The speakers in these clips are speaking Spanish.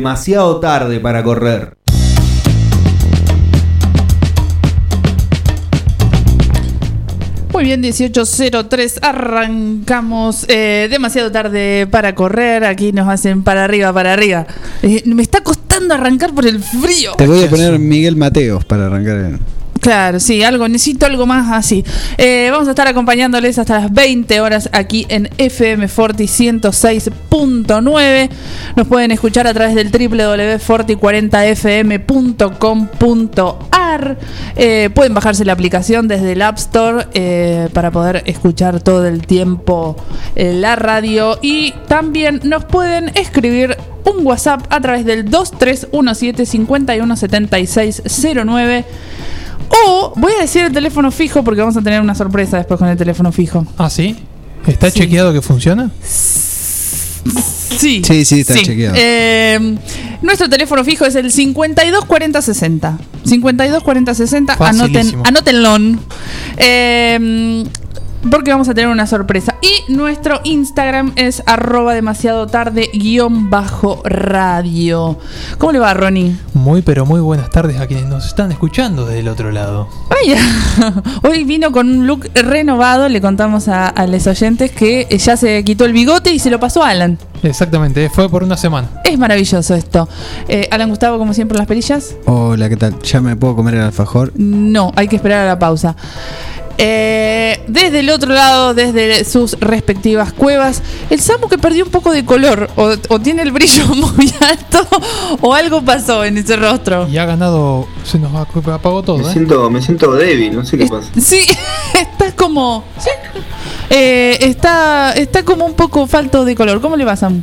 Demasiado tarde para correr. Muy bien, 18.03, arrancamos eh, demasiado tarde para correr, aquí nos hacen para arriba, para arriba. Eh, me está costando arrancar por el frío. Te voy a poner Miguel Mateos para arrancar. En... Claro, sí, algo, necesito algo más así. Eh, vamos a estar acompañándoles hasta las 20 horas aquí en FM Forti 106.9. Nos pueden escuchar a través del www.forti40fm.com.ar. Eh, pueden bajarse la aplicación desde el App Store eh, para poder escuchar todo el tiempo la radio. Y también nos pueden escribir un WhatsApp a través del 2317 517609 o voy a decir el teléfono fijo porque vamos a tener una sorpresa después con el teléfono fijo. ¿Ah, sí? ¿Está Sí. chequeado que funciona? Sí. Sí, sí, está chequeado. Eh, nuestro teléfono fijo es el 524060. 524060. Anoten, anótenlo. Eh, porque vamos a tener una sorpresa. Y nuestro Instagram es arroba demasiado tarde guion bajo radio. ¿Cómo le va, Ronnie? Muy, pero muy buenas tardes a quienes nos están escuchando del otro lado. Ay, hoy vino con un look renovado. Le contamos a, a los oyentes que ya se quitó el bigote y se lo pasó a Alan. Exactamente, fue por una semana. Es maravilloso esto. Eh, Alan Gustavo, como siempre, las perillas. Hola, ¿qué tal? ¿Ya me puedo comer el alfajor? No, hay que esperar a la pausa. Eh, desde el otro lado, desde sus respectivas cuevas, el Samu que perdió un poco de color, o, o tiene el brillo muy alto, o algo pasó en ese rostro. Y ha ganado, se nos ap- apagó todo, Me ¿eh? siento, me siento débil, no sé qué pasa. Sí, está como. sí. Eh, está, está como un poco falto de color. ¿Cómo le va, Samu?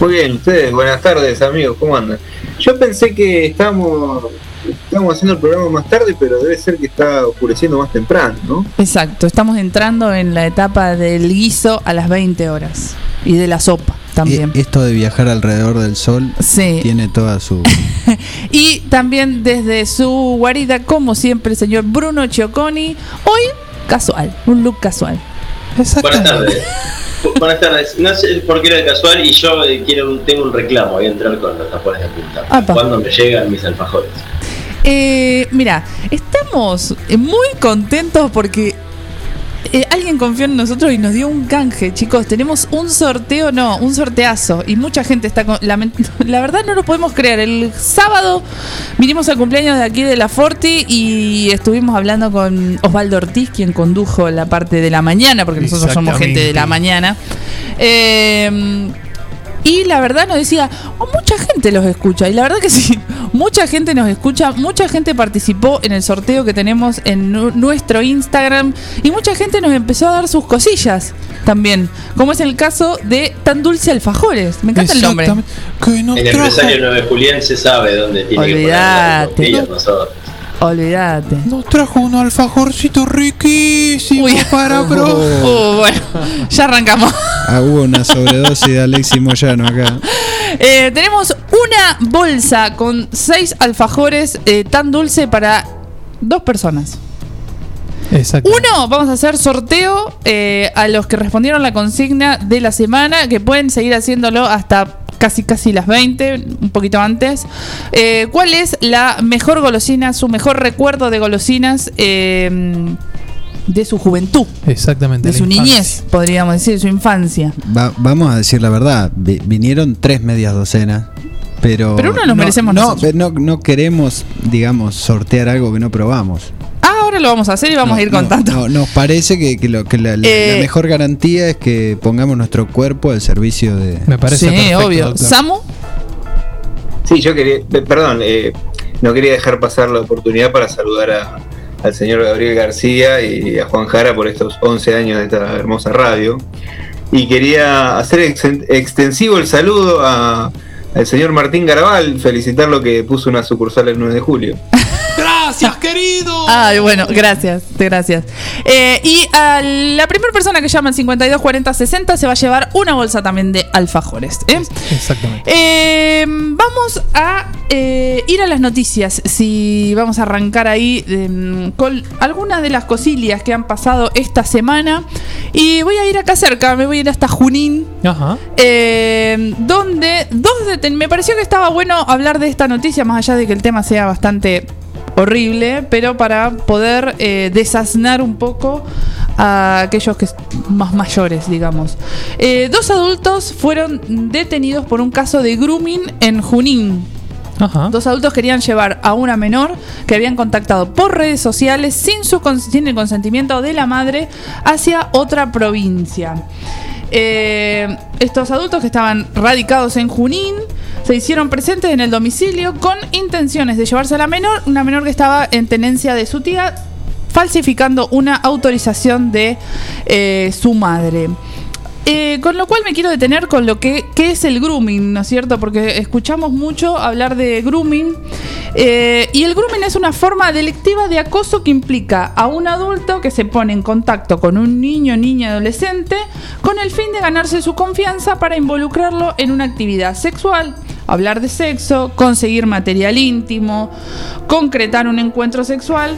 Muy bien, ustedes, buenas tardes amigos, ¿cómo andan? Yo pensé que estábamos, estábamos haciendo el programa más tarde, pero debe ser que está oscureciendo más temprano, ¿no? Exacto, estamos entrando en la etapa del guiso a las 20 horas y de la sopa también. Esto de viajar alrededor del sol Sí. tiene toda su. Y también desde su guarida, como siempre, el señor Bruno Chioconi. Hoy, casual, un look casual. Buenas tardes. Bu- Buenas tardes. No sé por qué era casual y yo eh, quiero un- tengo un reclamo. Voy a entrar con los tapones de punta. ¿Cuándo me llegan mis alfajores? Eh, mira, estamos muy contentos porque eh, alguien confió en nosotros y nos dio un canje, chicos. Tenemos un sorteo, no, un sorteazo. Y mucha gente está con. lament- La verdad no lo podemos creer. El sábado vinimos al cumpleaños de aquí de la Forti y estuvimos hablando con Osvaldo Ortiz, quien condujo la parte de la mañana, porque nosotros somos gente de la mañana. Eh, y la verdad nos decía, "Oh, mucha gente los escucha. Y la verdad que sí, mucha gente nos escucha, mucha gente participó en el sorteo que tenemos en nu- nuestro Instagram y mucha gente nos empezó a dar sus cosillas también, como es el caso de Tan Dulce Alfajores. Me encanta el nombre. Exactamente. Que no El empresario 9 Julián se sabe dónde tiene que poner las Olvídate. Nos trajo un alfajorcito riquísimo Uy. para bro. Uh, bueno, ya arrancamos. Ah, hubo una sobredosis de Alexis Moyano acá. Eh, tenemos una bolsa con seis alfajores eh, tan dulce para dos personas. Exacto. Uno, vamos a hacer sorteo eh, a los que respondieron la consigna de la semana, que pueden seguir haciéndolo hasta casi casi las 20, un poquito antes. Eh, ¿Cuál es la mejor golosina, su mejor recuerdo de golosinas eh, de su juventud, Exactamente. de su infancia. niñez, podríamos decir, de su infancia? Va- vamos a decir la verdad. vi- vinieron tres medias docenas. Pero, Pero uno nos merecemos no, nosotros. pero no, no queremos, digamos, sortear algo que no probamos. Ah, ahora lo vamos a hacer y vamos No, a ir contando. no, nos parece que, que lo, que la, la- Eh, la mejor garantía es que pongamos nuestro cuerpo al servicio de. Me parece sí, perfecto, obvio. doctor. Samu, Sí, yo quería, perdón, eh, no quería dejar pasar la oportunidad para saludar a- al señor Gabriel García y a Juan Jara por estos 11 años de esta hermosa radio. Y quería hacer exten- extensivo el saludo a- al señor Martín Garabal, felicitarlo que puso una sucursal el 9 de julio. Querido. Ay, bueno, gracias, gracias. Eh, y a la primera persona que llama al 52 40 60 se va a llevar una bolsa también de alfajores. ¿eh? Exactamente. Eh, vamos a ir a las noticias. Si vamos a arrancar ahí eh, con algunas de las cosillas que han pasado esta semana. Y voy a ir acá cerca, me voy a ir hasta Junín. Ajá. Eh, donde dos me pareció que estaba bueno hablar de esta noticia, más allá de que el tema sea bastante horrible, pero para poder eh, desaznar un poco a aquellos que más mayores, digamos. Eh, dos adultos fueron detenidos por un caso de grooming en Junín. Ajá. Dos adultos querían llevar a una menor que habían contactado por redes sociales sin, su sin el consentimiento de la madre hacia otra provincia. Eh, estos adultos que estaban radicados en Junín se hicieron presentes en el domicilio con intenciones de llevarse a la menor, una menor que estaba en tenencia de su tía, falsificando una autorización de eh, su madre. Eh, con lo cual me quiero detener con lo que es el grooming, ¿no es cierto? Porque escuchamos mucho hablar de grooming. eh, y el grooming es una forma delictiva de acoso que implica a un adulto que se pone en contacto con un niño, niña, adolescente, con el fin de ganarse su confianza para involucrarlo en una actividad sexual, hablar de sexo, conseguir material íntimo, concretar un encuentro sexual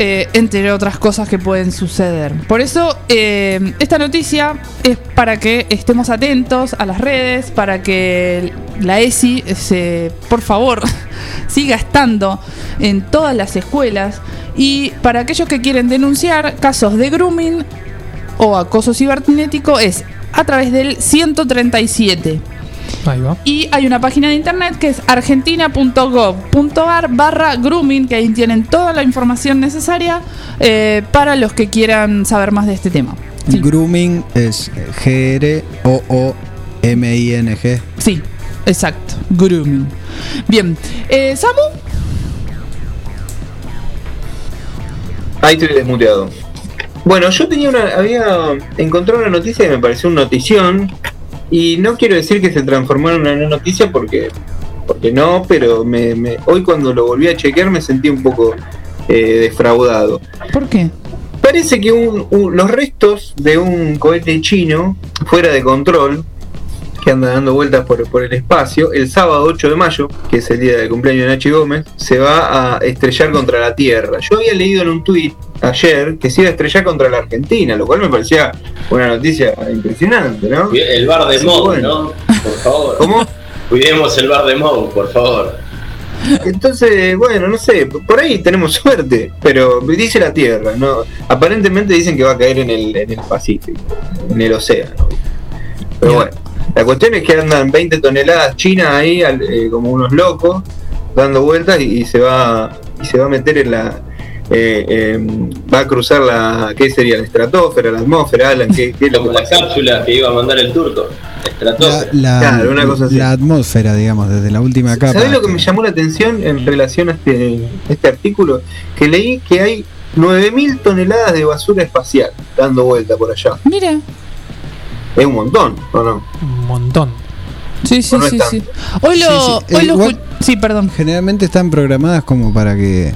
eh, entre otras cosas que pueden suceder. Por eso, eh, esta noticia es para que estemos atentos a las redes, para que la ESI, se, por favor, siga estando en todas las escuelas y para aquellos que quieren denunciar casos de grooming o acoso cibernético es a través del 137. Ahí va. Y hay una página de internet que es argentina.gov.ar barra grooming, que ahí tienen toda la información necesaria eh, para los que quieran saber más de este tema. Sí, Grooming es G-R-O-O-M-I-N-G. sí, exacto. Grooming. Bien. Eh, Samu, Ahí estoy desmuteado. Bueno, yo tenía una, había encontrado una noticia que me pareció una notición y no quiero decir que se transformó en una no noticia porque, porque no, pero me, me- hoy cuando lo volví a chequear me sentí un poco eh, defraudado. ¿por qué? Parece que un- un- los restos de un cohete chino fuera de control, que anda dando vueltas por, por el espacio, el sábado 8 de mayo, que es el día del cumpleaños de Nachi Gómez, se va a estrellar contra la Tierra. Yo había leído en un tuit ayer que se iba a estrellar contra la Argentina, lo cual me parecía una noticia impresionante, ¿no? El bar de Mou, bueno. ¿no? Por favor. ¿Cómo? Cuidemos el bar de Mou, por favor. Entonces, bueno, no sé, por ahí tenemos suerte, pero dice la Tierra, ¿no? Aparentemente dicen que va a caer en el, en el Pacífico, en el océano. Pero bueno, la cuestión es que andan 20 toneladas chinas ahí, al- eh, como unos locos, dando vueltas y, y se va y se va a meter en la... eh, eh, va a cruzar la... ¿Qué sería? La estratosfera, la atmósfera, Alan, ¿qué, qué es lo que Como la pasa? cápsula que iba a mandar el turco. La, la- Claro, una cosa así. la atmósfera, digamos, desde la última capa. ¿Sabés lo que me llamó la atención en relación a este, este artículo? Que leí que hay 9.000 toneladas de basura espacial dando vuelta por allá. Mira. Es un montón, ¿o no? Un montón. Sí, sí, No sí, sí. Hoy lo, Sí, sí, hoy eh, lo Sí, perdón. Generalmente están programadas como para que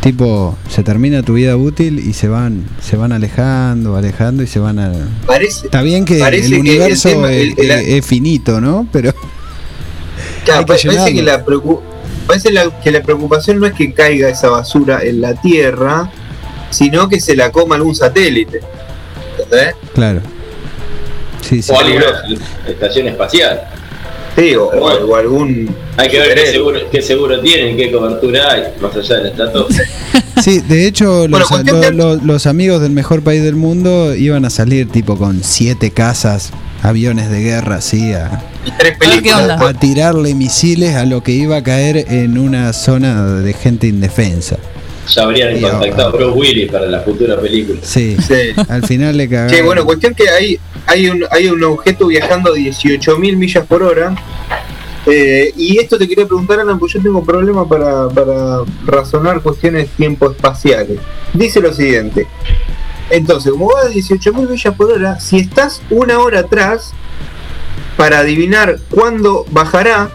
tipo se termina tu vida útil y se van se van alejando, alejando y se van a Parece, Está bien que el que el universo tema- es, el- el- es- es finito, ¿no? Pero claro, que parece llenarlo. que la, preocu- parece la- que la preocupación no es que caiga esa basura en la Tierra, sino que se la coma algún satélite. ¿Entendés? claro. Sí, sí. O alguna estación espacial. Sí, o, o- o algún. Hay que ver qué seguro, qué seguro tienen, qué cobertura hay, más allá del estratosfera. Sí, de hecho, Bueno, los, amigos del mejor país del mundo iban a salir tipo con siete casas, aviones de guerra, así, a, tres películas tirarle misiles a lo que iba a caer en una zona de gente indefensa. Ya habrían Sí, contactado a. Bruce Willis para la futura película. Sí, Sí. al final le cagaron. Che, bueno, cuestión que hay, hay, un, hay un objeto viajando a 18.000 millas por hora. eh, y esto te quería preguntar, Alan, porque yo tengo problema para, para razonar cuestiones tiempo-espaciales. Dice lo siguiente. Entonces, como va a 18.000 millas por hora, si estás una hora atrás, para adivinar cuándo bajará,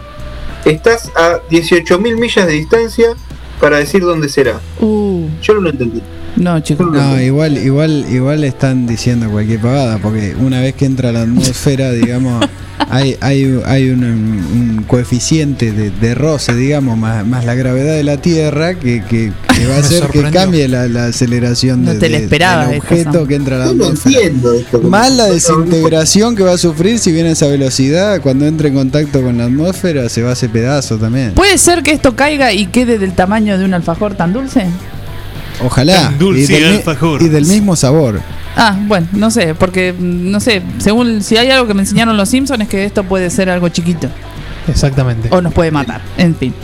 estás a 18.000 millas de distancia para decir dónde será. Uh, Yo no lo entendí. No, chicos. No, igual, igual, igual están diciendo cualquier pavada, porque una vez que entra a la atmósfera, digamos, hay, hay, hay un, un coeficiente de, de roce, digamos, más, más la gravedad de la Tierra, que, que, que va a hacer que cambie la, la aceleración No de, te del objeto que entra a la atmósfera. entiendo esto. Más la desintegración que va a sufrir si viene a esa velocidad, cuando entre en contacto con la atmósfera, se va a hacer pedazo también. ¿Puede ser que esto caiga y quede del tamaño de un alfajor tan dulce? Ojalá. Tan dulce y, del, el alfajor. y del mismo sabor. Ah, bueno, no sé, porque no sé, según si hay algo que me enseñaron los Simpsons es que esto puede ser algo chiquito Exactamente. o nos puede matar. En fin.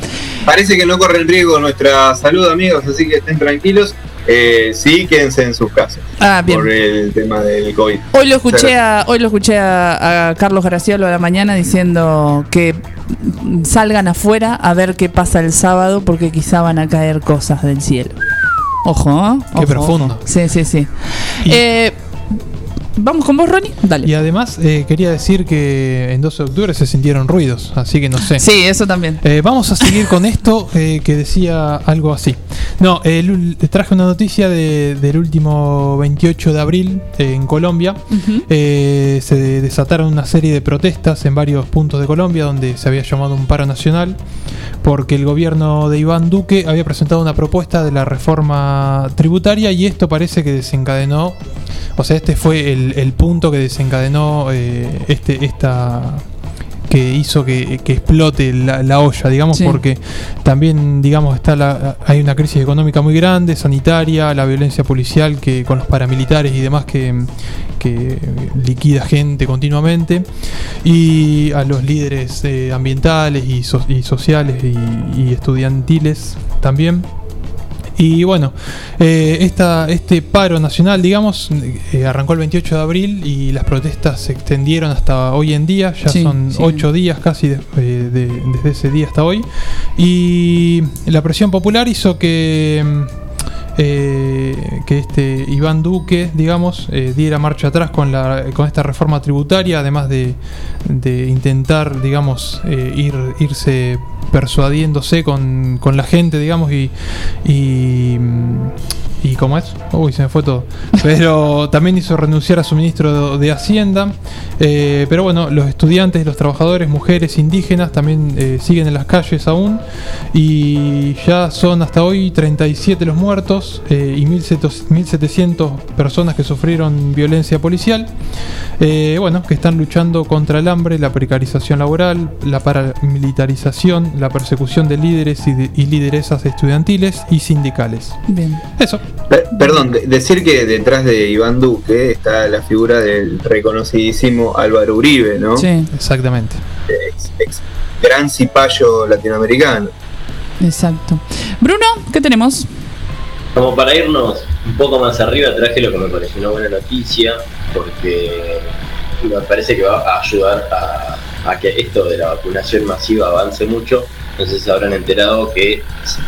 Parece que no corre en riesgo nuestra salud, amigos, así que estén tranquilos. Eh, sí, quédense en sus casas Ah, bien. por el tema del COVID. Hoy lo escuché a, hoy lo escuché a, a Carlos Graciolo a la mañana diciendo que salgan afuera a ver qué pasa el sábado porque quizá van a caer cosas del cielo. Ojo, ¿eh? Qué profundo. ojo. Sí, sí, sí. Y- Eh, Vamos con vos, Ronnie. Dale. Y además eh, quería decir que en 12 de octubre se sintieron ruidos, así que no sé. Sí, eso también. Eh, vamos a seguir con esto eh, que decía algo así. No, el traje una noticia de- del último 28 de abril eh, en Colombia. Se de- desataron una serie de protestas en varios puntos de Colombia donde se había llamado un paro nacional porque el gobierno de Iván Duque había presentado una propuesta de la reforma tributaria y esto parece que desencadenó, o sea, este fue el, el punto que desencadenó eh, este, esta que hizo que, que explote la, la olla, digamos, Sí. porque también, digamos, está la, hay una crisis económica muy grande, sanitaria, la violencia policial que con los paramilitares y demás que, que liquida gente continuamente, y a los líderes eh, ambientales y, so- y sociales y, y estudiantiles también. Y bueno, eh, esta, este paro nacional, digamos, eh, arrancó el 28 de abril y las protestas se extendieron hasta hoy en día, ya Sí, son sí. ocho días casi de- eh, de- desde ese día hasta hoy. Y la presión popular hizo que, mm, eh, que este Iván Duque, digamos, eh, diera marcha atrás con, la, con esta reforma tributaria, además de, de intentar, digamos, eh, ir, irse persuadiéndose con, con la gente, digamos, y, mm, ¿Y cómo es? Uy, se me fue todo. Pero también hizo renunciar a su ministro de, Hacienda. Eh, pero bueno, los estudiantes, los trabajadores, mujeres, indígenas también eh, siguen en las calles aún. Y ya son hasta hoy 37 los muertos eh, y 1700 1.700 personas que sufrieron violencia policial. Eh, bueno, que están luchando contra el hambre, la precarización laboral, la paramilitarización, la persecución de líderes y, de- y lideresas estudiantiles y sindicales. Bien. Eso. Per- Perdón, de- decir que detrás de Iván Duque está la figura del reconocidísimo Álvaro Uribe, ¿no? Sí, Exactamente. Ex- ex gran cipayo latinoamericano. exacto. Bruno, ¿qué tenemos? Como para irnos un poco más arriba, traje lo que me pareció una buena noticia, porque me parece que va a ayudar a, a que esto de la vacunación masiva avance mucho. No sé si se habrán enterado que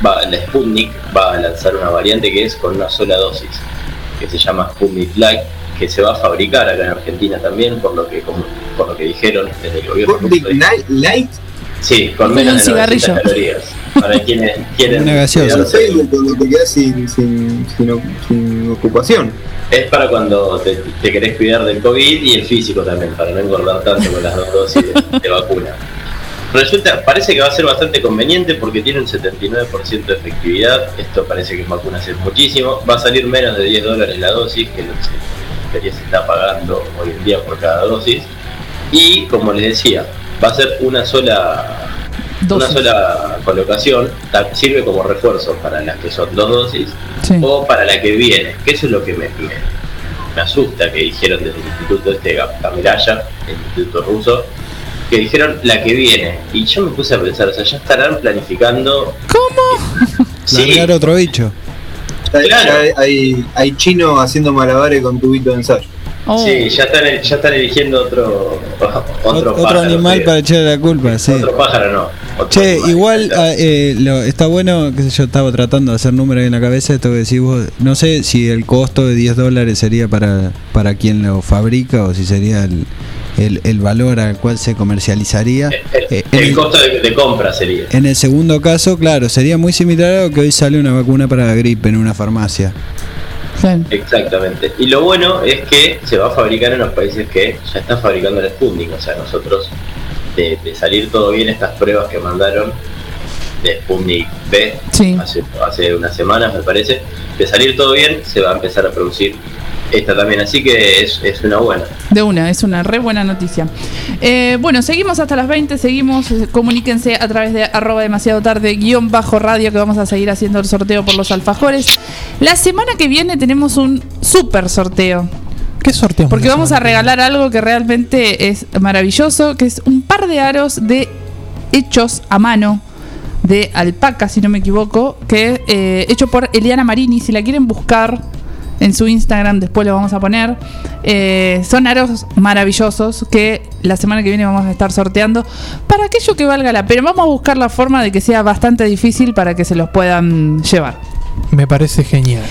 va, la Sputnik va a lanzar una variante que es con una sola dosis, que se llama Sputnik Light, que se va a fabricar acá en Argentina también, por lo que como- por lo que dijeron desde el gobierno. Sputnik Light, Light, Sí, con menos un de 900 cigarrillo. calorías. Para quienes quieren Una gaseosa. cuando te quedas sin, sin, sin sin ocupación. Es para cuando te, te querés cuidar del COVID y el físico también, para no engordar tanto con las dos dosis de, de vacuna. Resulta, parece que va a ser bastante conveniente porque tiene un 79% de efectividad. Esto parece que en vacunas es muchísimo. Va a salir menos de 10 dólares la dosis, que lo que se, está pagando hoy en día por cada dosis. Y como les decía, va a ser una sola una sola colocación, sirve como refuerzo para las que son dos dosis Sí. o para la que viene, que eso es lo que me, me, me asusta que dijeron desde el instituto este Ga- Gamiraya, el instituto ruso, que dijeron la que viene. Y yo me puse a pensar, o sea, ya estarán planificando. ¿Cómo? Sí, Largar otro bicho. Claro. hay, hay chino haciendo malabares con tubito de ensayo. Oh. sí, ya están, ya están eligiendo otro otro, Otro, pájaro, animal para echarle la culpa, sí. Otro pájaro no. otro Che, animal. igual ah, eh, lo- está bueno, qué sé yo, estaba tratando de hacer números en la cabeza, esto que decís vos, no sé si el costo de 10 dólares sería para, para quien lo fabrica o si sería el, el, el valor al cual se comercializaría. el, Eh, el en, el, costo de, de compra sería. en el segundo caso, claro, sería muy similar a lo que hoy sale una vacuna para la gripe en una farmacia. Exactamente. Y lo bueno es que se va a fabricar en los países que ya están fabricando el Sputnik. O sea, nosotros, de, de salir todo bien estas pruebas que mandaron de Sputnik B Sí. hace, hace unas semanas, me parece, de salir todo bien, se va a empezar a producir esta también. Así que es, es una buena. De una, es una re buena noticia. Eh, bueno, seguimos hasta las 20, seguimos, eh, comuníquense a través de arroba demasiado tarde, guion bajo radio, que vamos a seguir haciendo el sorteo por los alfajores. La semana que viene tenemos un super sorteo. ¿Qué sorteo? Porque vamos a regalar algo que realmente es maravilloso, que es un par de aros de hechos a mano de alpaca, si no me equivoco, que eh, hecho por Eliana Marini. Si la quieren buscar en su Instagram, después lo vamos a poner. Eh, son aros maravillosos que la semana que viene vamos a estar sorteando para aquello que valga la pena. Vamos a buscar la forma de que sea bastante difícil para que se los puedan llevar. Me parece genial.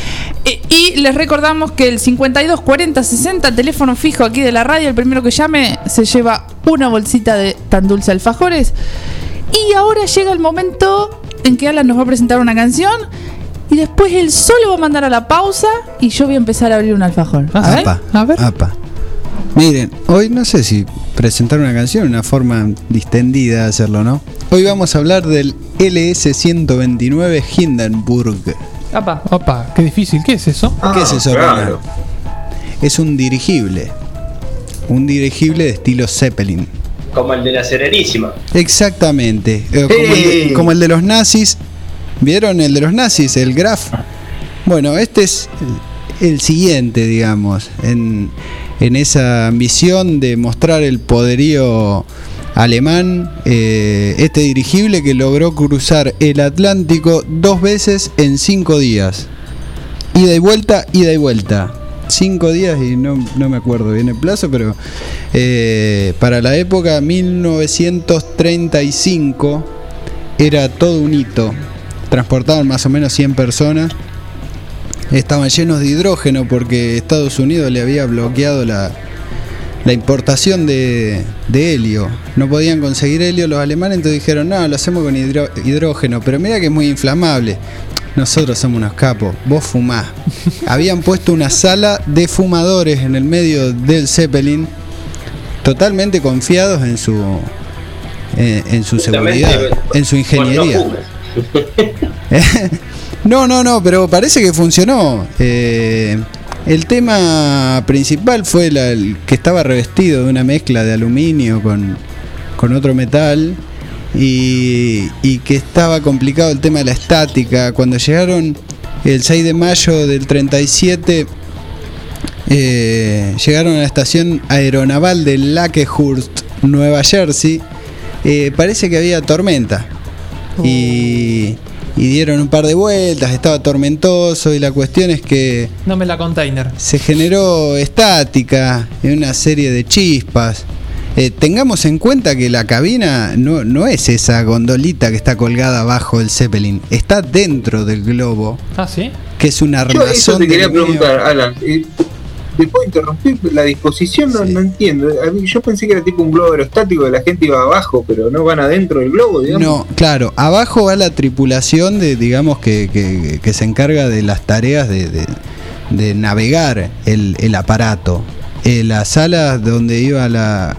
Eh, Y les recordamos que el 52 40 60, teléfono fijo aquí de la radio, el primero que llame se lleva una bolsita de tan dulce alfajores. Y ahora llega el momento en que Alan nos va a presentar una canción. Y después él solo va a mandar a la pausa y yo voy a empezar a abrir un alfajor. Ah, ¿Eh? Apa, A ver. apa. Miren, hoy no sé si presentar una canción, una forma distendida de hacerlo, ¿no? Hoy vamos a hablar del LS-129 Hindenburg. Apa. Opa, qué difícil. ¿Qué es eso? ¿Qué es eso, claro. Es un dirigible. Un dirigible de estilo Zeppelin. Como el de la Serenísima. Exactamente. Eh, como, el de, Sí. como el de los nazis. ¿Vieron el de los nazis? El Graf. Bueno, este es el, el siguiente, digamos. En, en esa ambición de mostrar el poderío alemán. eh, este dirigible que logró cruzar el Atlántico dos veces en cinco días. Ida y vuelta, ida y vuelta. Cinco días y no, no me acuerdo bien el plazo, pero eh, para la época 1935 era todo un hito. Transportaban más o menos 100 personas. Estaban llenos de hidrógeno porque Estados Unidos le había bloqueado la, la importación de, de helio. No podían conseguir helio los alemanes, entonces dijeron, no, lo hacemos con hidro- hidrógeno, pero mira que es muy inflamable. nosotros somos unos capos, vos fumás. Habían puesto una sala de fumadores en el medio del Zeppelin, totalmente confiados en su en, en su seguridad, en su ingeniería. No. No, no, pero parece que funcionó. Eh, el tema principal fue el que estaba revestido de una mezcla de aluminio con, con otro metal y, que estaba complicado el tema de la estática. Cuando llegaron el 6 de mayo del 37, eh, llegaron a la estación aeronaval de Lakehurst, Nueva Jersey, eh, parece que había tormenta. Y, y dieron un par de vueltas, estaba tormentoso y la cuestión es que No me la container. se generó estática en una serie de chispas. Eh, tengamos en cuenta que la cabina no, no es esa gondolita que está colgada abajo del Zeppelin, está dentro del globo, Ah, sí. que es un Yo armazón eso te de quería preguntar, Alan. ¿Te puedo interrumpir? La disposición no, Sí. no entiendo. Mí- Yo pensé que era tipo un globo aerostático que la gente iba abajo, pero no van adentro del globo, digamos. No, claro, abajo va la tripulación de, digamos, que, que- que se encarga de las tareas de, de- de navegar el, el aparato. Eh, la sala donde iba la,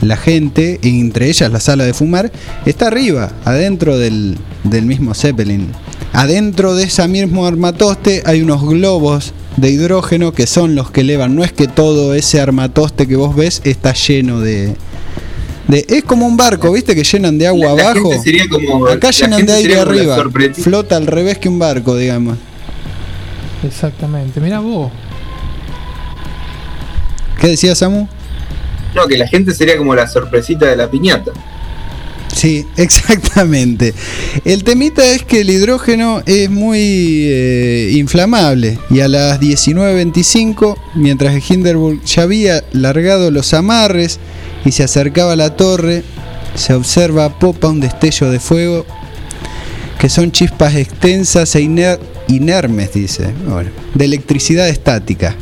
la gente, entre ellas la sala de fumar, está arriba, adentro del, del mismo Zeppelin. Adentro de ese mismo armatoste hay unos globos de hidrógeno que son los que elevan. No es que todo ese armatoste que vos ves está lleno de... de- es como un barco, ¿viste? Que llenan de agua La- la abajo. sería como- Acá la llenan gente de aire sería como la arriba. Flota al revés que un barco, digamos. Exactamente. Mira vos. ¿Qué decía Samu? No, que la gente sería como la sorpresita de la piñata. Sí, exactamente. El temita es que el hidrógeno es muy eh, inflamable y a las 19.25, mientras el Hindenburg ya había largado los amarres y se acercaba a la torre, se observa a popa un destello de fuego que son chispas extensas e iner- inermes, dice, de electricidad estática.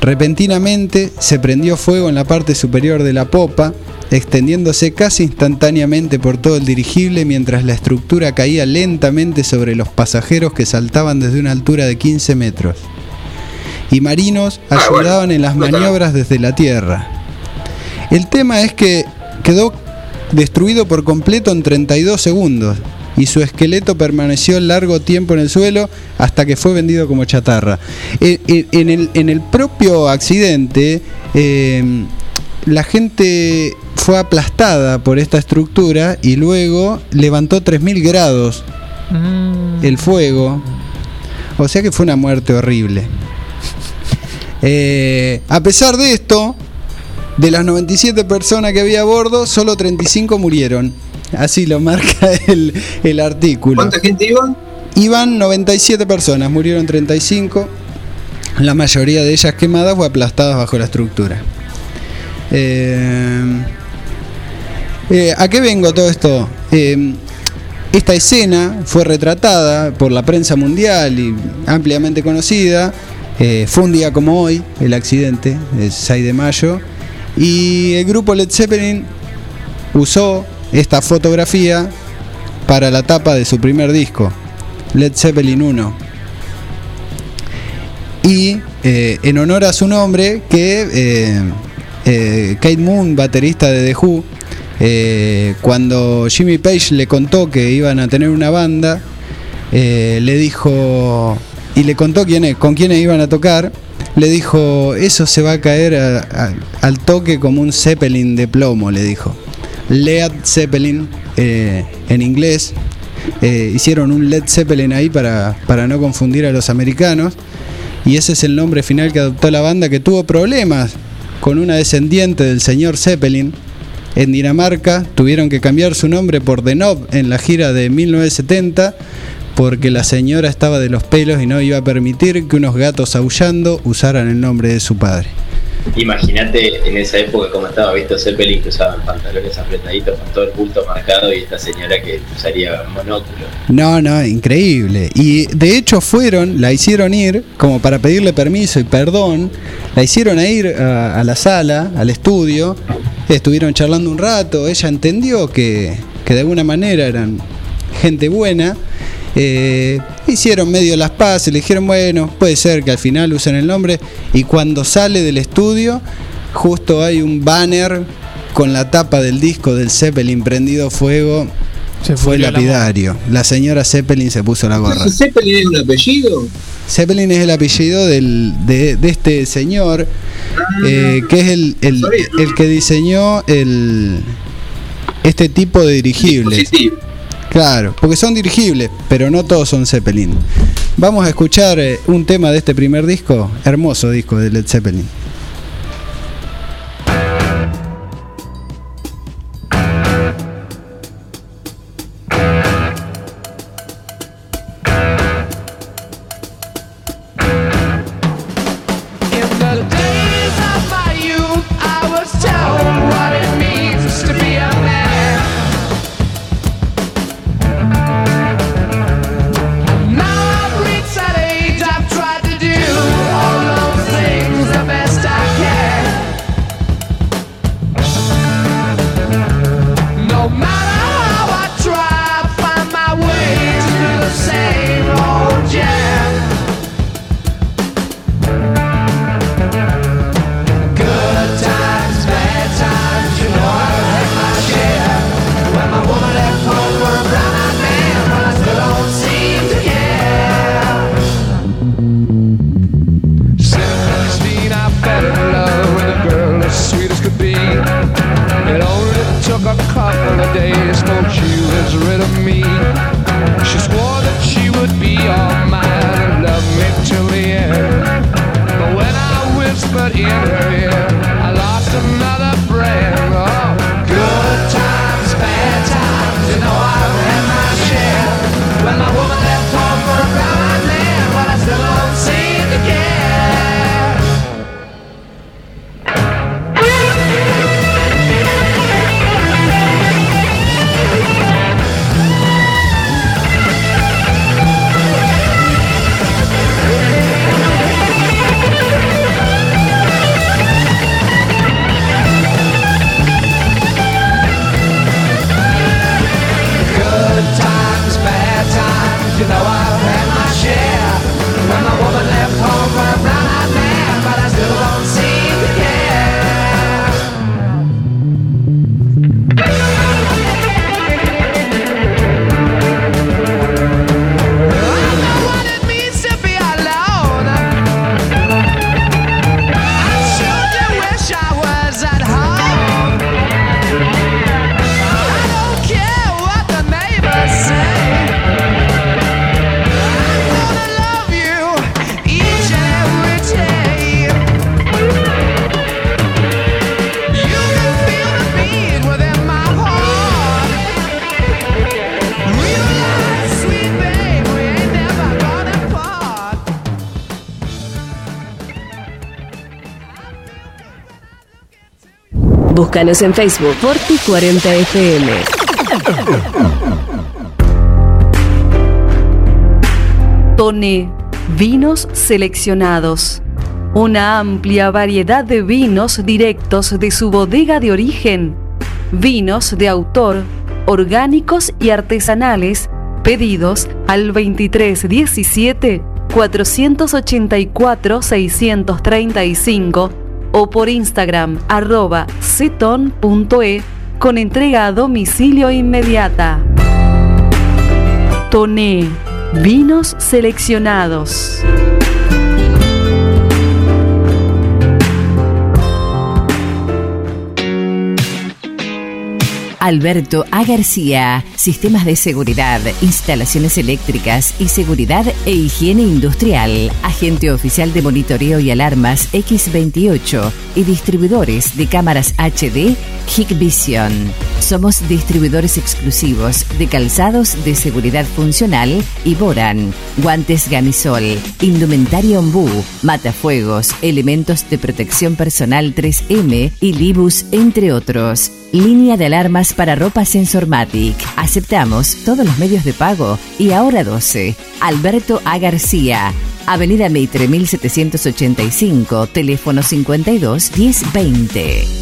Repentinamente se prendió fuego en la parte superior de la popa, extendiéndose casi instantáneamente por todo el dirigible mientras la estructura caía lentamente sobre los pasajeros que saltaban desde una altura de 15 metros. Y marinos Ah, ayudaban en las maniobras desde la tierra. El tema es que quedó destruido por completo en 32 segundos y su esqueleto permaneció largo tiempo en el suelo hasta que fue vendido como chatarra. En el, en el propio accidente, eh, la gente fue aplastada por esta estructura y luego levantó 3.000 grados Mm. el fuego. O sea que fue una muerte horrible. Eh, a pesar de esto, de las 97 personas que había a bordo, solo 35 murieron. Así lo marca el, el artículo. ¿Cuánta gente iba? Iban 97 personas, murieron 35. La mayoría de ellas quemadas o aplastadas bajo la estructura. Eh, eh, ¿A qué vengo todo esto? Eh, esta escena fue retratada por la prensa mundial y ampliamente conocida. Eh, fue un día como hoy, el accidente, el 6 de mayo. Y el grupo Led Zeppelin usó esta fotografía para la tapa de su primer disco, Led Zeppelin 1. Y en honor a su nombre, que eh, Kate Moon, baterista de The Who, eh, cuando Jimmy Page le contó que iban a tener una banda, eh, le dijo, y le contó quién, con quiénes iban a tocar, le dijo, eso se va a caer al toque como un Zeppelin de plomo, le dijo. Led Zeppelin eh, en inglés. Hicieron un Led Zeppelin ahí para, para no confundir a los americanos. Y ese es el nombre final que adoptó la banda que tuvo problemas con una descendiente del señor Zeppelin. En Dinamarca tuvieron que cambiar su nombre por The Knob en la gira de 1970 porque la señora estaba de los pelos y no iba a permitir que unos gatos aullando usaran el nombre de su padre. Imagínate en esa época cómo estaba visto Zeppelin que usaban pantalones apretaditos con todo el bulto marcado y esta señora que usaría monóculo. No, no, increíble. Y de hecho fueron, la hicieron ir, como para pedirle permiso y perdón, la hicieron a ir a, a la sala, al estudio, estuvieron charlando un rato, ella entendió que, que de alguna manera eran gente buena, eh, Hicieron medio las paces, le dijeron, bueno, puede ser que al final usen el nombre. Y cuando sale del estudio, justo hay un banner con la tapa del disco del Zeppelin prendido fuego. Se Fue lapidario. La señora Zeppelin se puso la gorra. ¿Zeppelin es un apellido? Zeppelin es el apellido del- de, de este señor, eh, que es el, el- el que diseñó el, este tipo de dirigibles. Claro, porque son dirigibles, pero no todos son Zeppelin. Vamos a escuchar eh, un tema de este primer disco, hermoso disco de Led Zeppelin. Búscanos en Facebook Forti 40 FM. Tone, vinos seleccionados. Una amplia variedad de vinos directos de su bodega de origen. Vinos de autor, orgánicos y artesanales, pedidos al 2317 484 635 o por Instagram arroba ceton.e con entrega a domicilio inmediata. Toné, vinos seleccionados. Alberto A. García, sistemas de seguridad, instalaciones eléctricas y seguridad e higiene industrial, agente oficial de monitoreo y alarmas X28 y distribuidores de cámaras HD Hikvision. Somos distribuidores exclusivos de calzados de seguridad funcional y Boran, guantes Gamisol, indumentaria Ombú, matafuegos, elementos de protección personal 3M y Libus, entre otros. Línea de alarmas para ropa Sensormatic. Aceptamos todos los medios de pago y ahora 12. Alberto A. García. Avenida Mitre 1785, teléfono 52 1020.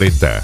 Preta.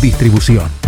Distribución.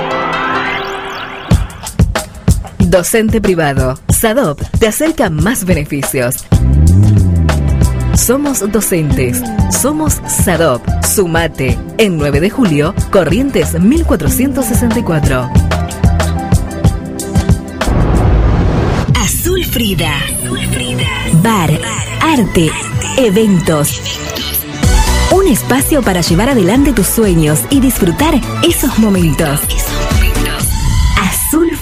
Docente privado. SADOP te acerca más beneficios. Somos docentes. Somos SADOP. Sumate. En 9 de julio, Corrientes 1464. Azul Frida. Bar, arte, eventos. Un espacio para llevar adelante tus sueños y disfrutar esos momentos.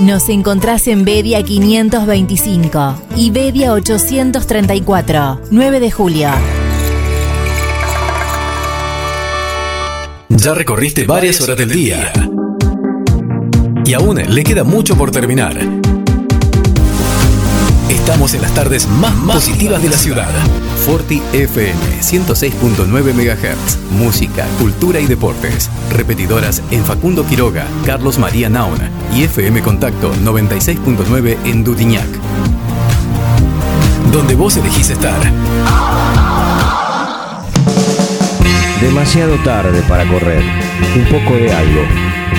Nos encontrás en Bedia 525 y Bedia 834, 9 de julio. Ya recorriste varias horas del día. Y aún le queda mucho por terminar. Estamos en las tardes más positivas de la ciudad. Forti FM 106.9 MHz. Música, cultura y deportes. Repetidoras en Facundo Quiroga, Carlos María Nauna y FM Contacto 96.9 en Dudignac. Donde vos elegís estar. Demasiado tarde para correr. Un poco de algo.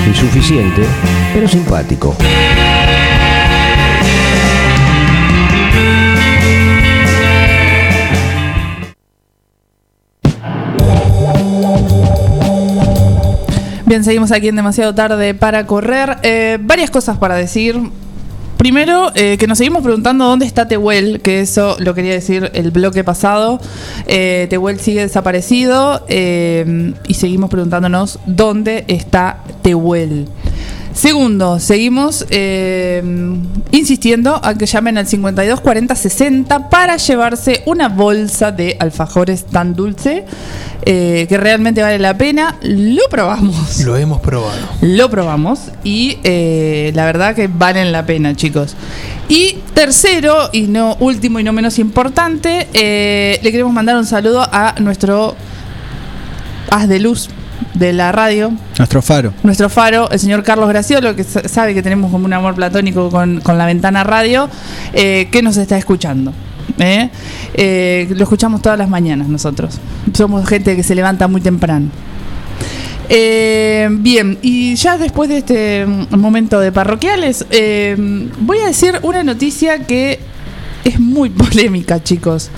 Insuficiente, pero simpático. Bien, seguimos aquí en demasiado tarde para correr. Eh, varias cosas para decir. Primero, eh, que nos seguimos preguntando dónde está Tehuel, que eso lo quería decir el bloque pasado. Eh, Tehuel sigue desaparecido eh, y seguimos preguntándonos dónde está Tehuel. Segundo, seguimos eh, insistiendo a que llamen al 52 40 60 para llevarse una bolsa de alfajores tan dulce eh, que realmente vale la pena. Lo probamos. Lo hemos probado. Lo probamos y eh, la verdad que valen la pena, chicos. Y tercero, y no último y no menos importante, le queremos mandar un saludo a nuestro haz de luz de la radio, Nuestro faro. nuestro faro, el señor Carlos Graciolo, que sa- sabe que tenemos como un amor platónico con, con la ventana radio, eh, que nos está escuchando. ¿eh? Eh, lo escuchamos todas las mañanas nosotros. Somos gente que se levanta muy temprano. Eh, bien, y ya después de este mm, momento de parroquiales, eh, voy a decir una noticia que es muy polémica, chicos.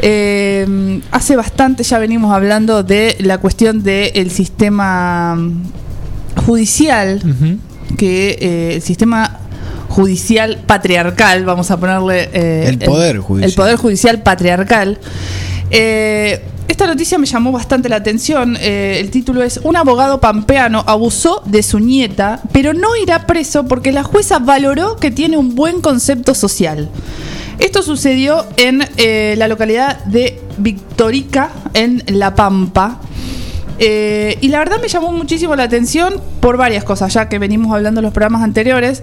Eh, hace bastante ya venimos hablando de la cuestión del sistema mm, judicial, que eh, el sistema judicial patriarcal, vamos a ponerle... eh, El poder judicial. El poder judicial patriarcal. Eh, esta noticia me llamó bastante la atención. Eh, el título es Un abogado pampeano abusó de su nieta, pero no irá preso porque la jueza valoró que tiene un buen concepto social. Esto sucedió en eh, la localidad de Victorica, en La Pampa. Eh, y la verdad me llamó muchísimo la atención por varias cosas, ya que venimos hablando en los programas anteriores.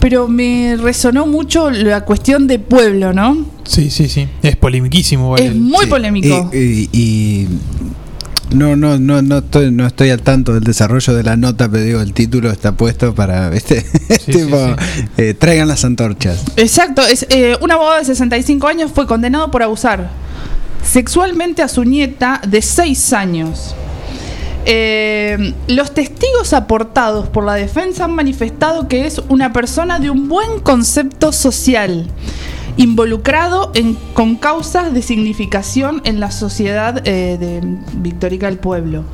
Pero me resonó mucho la cuestión de pueblo, ¿no? Sí, sí, sí. Es polemiquísimo. Es muy polémico. Y, y- y no, no, no, no estoy, no estoy al tanto del desarrollo de la nota, pero digo, el título está puesto para, ¿viste? tipo, eh, traigan las antorchas. Exacto, es eh, un abogado de 65 años fue condenado por abusar sexualmente a su nieta de 6 años. Eh, los testigos aportados por la defensa han manifestado que es una persona de un buen concepto social, involucrado en, con causas de significación en la sociedad eh, de Victorica del Pueblo,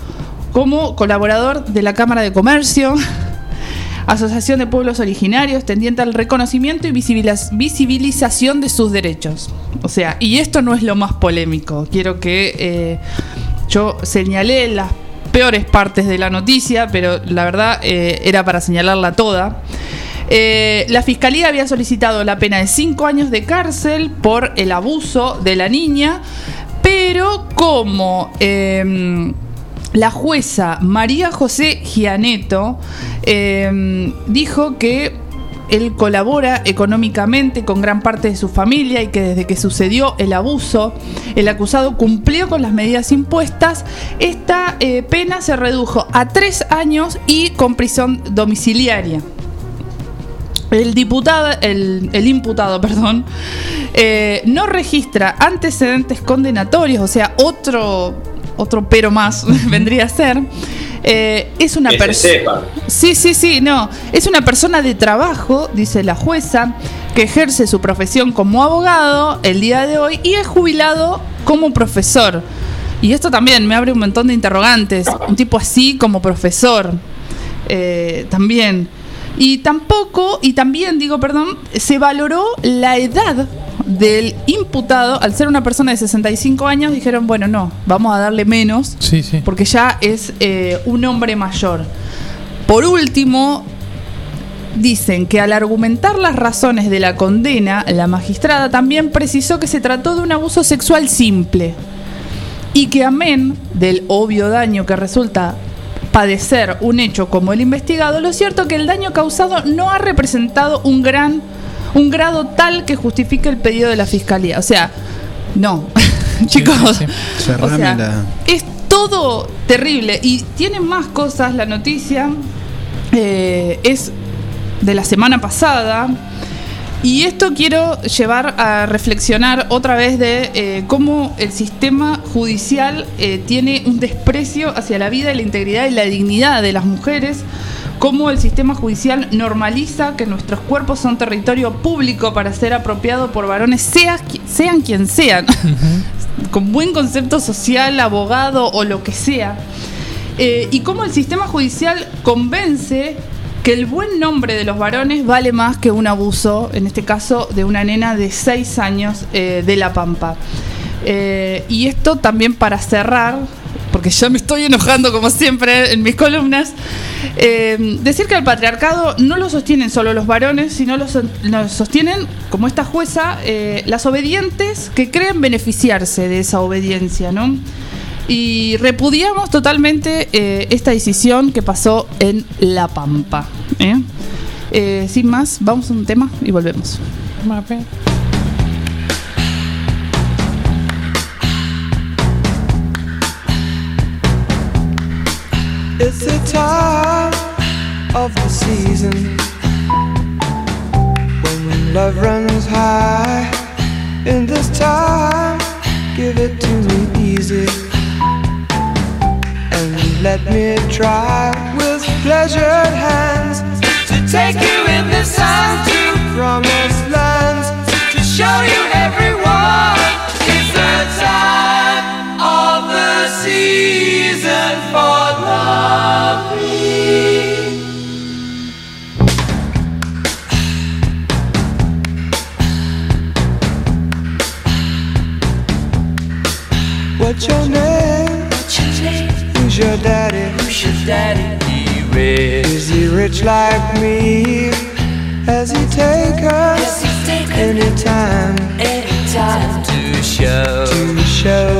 como colaborador de la Cámara de Comercio, Asociación de Pueblos Originarios, tendiente al reconocimiento y visibiliz- visibilización de sus derechos. O sea, y esto no es lo más polémico. Quiero que eh, yo señalé las peores partes de la noticia, pero la verdad eh, era para señalarla toda. Eh, la fiscalía había solicitado la pena de 5 años de cárcel por el abuso de la niña, pero como em, la jueza María José Gianeto em, dijo que él colabora económicamente con gran parte de su familia y que desde que sucedió el abuso, el acusado cumplió con las medidas impuestas. Esta eh, pena se redujo a tres años y con prisión domiciliaria. El diputado, el, el imputado, perdón, eh, no registra antecedentes condenatorios, o sea, otro, otro pero más vendría a ser. Eh, es una persona. Sí, sí, sí, no. Es una persona de trabajo, dice la jueza, que ejerce su profesión como abogado el día de hoy y es jubilado como profesor. Y esto también me abre un montón de interrogantes. Un tipo así como profesor. eh, también. Y tampoco, y también digo, perdón, se valoró la edad del imputado. Al ser una persona de 65 años, dijeron, bueno, no, vamos a darle menos Sí, sí. porque ya es eh, un hombre mayor. Por último, dicen que al argumentar las razones de la condena, la magistrada también precisó que se trató de un abuso sexual simple y que amén del obvio daño que resulta padecer un hecho como el investigado, lo cierto que el daño causado no ha representado un gran un grado tal que justifique el pedido de la fiscalía. O sea, no. Chicos, o sea, es todo terrible y tiene más cosas la noticia. eh, es de la semana pasada. Y esto quiero llevar a reflexionar otra vez de eh, cómo el sistema judicial eh, tiene un desprecio hacia la vida, la integridad y la dignidad de las mujeres, cómo el sistema judicial normaliza que nuestros cuerpos son territorio público para ser apropiado por varones, sea, sean quien sean, con buen concepto social, abogado o lo que sea. Eh, y cómo el sistema judicial convence que el buen nombre de los varones vale más que un abuso, en este caso de una nena de 6 años eh, de La Pampa. Eh, y esto también para cerrar, porque ya me estoy enojando como siempre en mis columnas. Eh, decir que el patriarcado no lo sostienen solo los varones, sino lo, lo sostienen, como esta jueza, las obedientes que creen beneficiarse de esa obediencia, ¿no? Y repudiamos totalmente eh, esta decisión que pasó en La Pampa. ¿eh? Eh, sin más, vamos a un tema y volvemos. It's the time of the season when love runs high. In this time, give it to me easy let me try with pleasured hands to take you in the sun to promised lands to show you everyone. It's the time of the season for loving. What's your name? Your daddy? Who's your daddy? He rich. Is he rich like me? Has he taken anytime? Anytime to show to show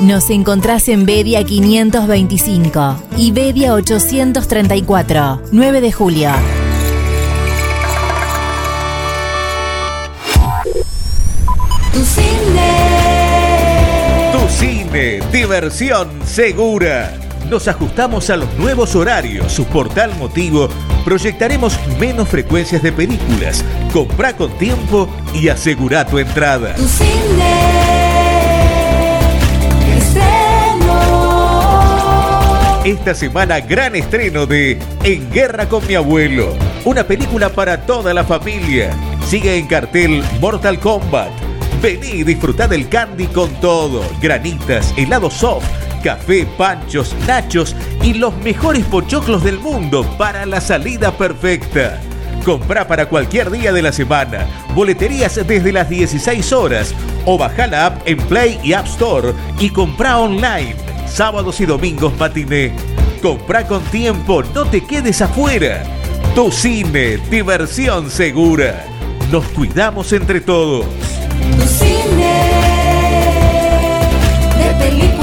Nos encontrás en Bedia 525 y Bedia 834, 9 de julio. Tu cine. Tu cine, diversión segura. Nos ajustamos a los nuevos horarios. Su portal motivo. Proyectaremos menos frecuencias de películas. Comprá con tiempo y asegura tu entrada. Tu cine. Esta semana gran estreno de En Guerra con mi abuelo, una película para toda la familia. Sigue en cartel Mortal Kombat. Vení y disfrutá del candy con todo, granitas, helado soft, café, panchos, nachos y los mejores pochoclos del mundo para la salida perfecta. Comprá para cualquier día de la semana, boleterías desde las 16 horas o baja la app en Play y App Store y comprá online, sábados y domingos matiné. Comprá con tiempo, no te quedes afuera. Tu cine, diversión segura. Nos cuidamos entre todos. Tu cine. De película.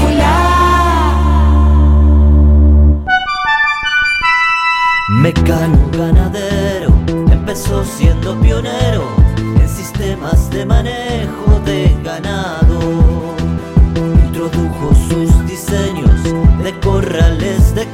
Mecano ganadero empezó siendo pionero en sistemas de manejo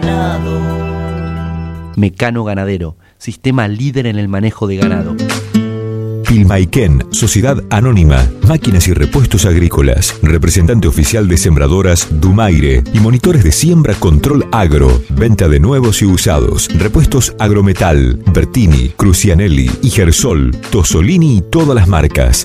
ganado. Mecano Ganadero, sistema líder en el manejo de ganado. Pilmaiken, Sociedad Anónima, Máquinas y Repuestos Agrícolas, representante oficial de sembradoras Dumaire y monitores de siembra Control Agro, venta de nuevos y usados, repuestos Agrometal, Bertini, Crucianelli, Igersol, Tosolini y todas las marcas.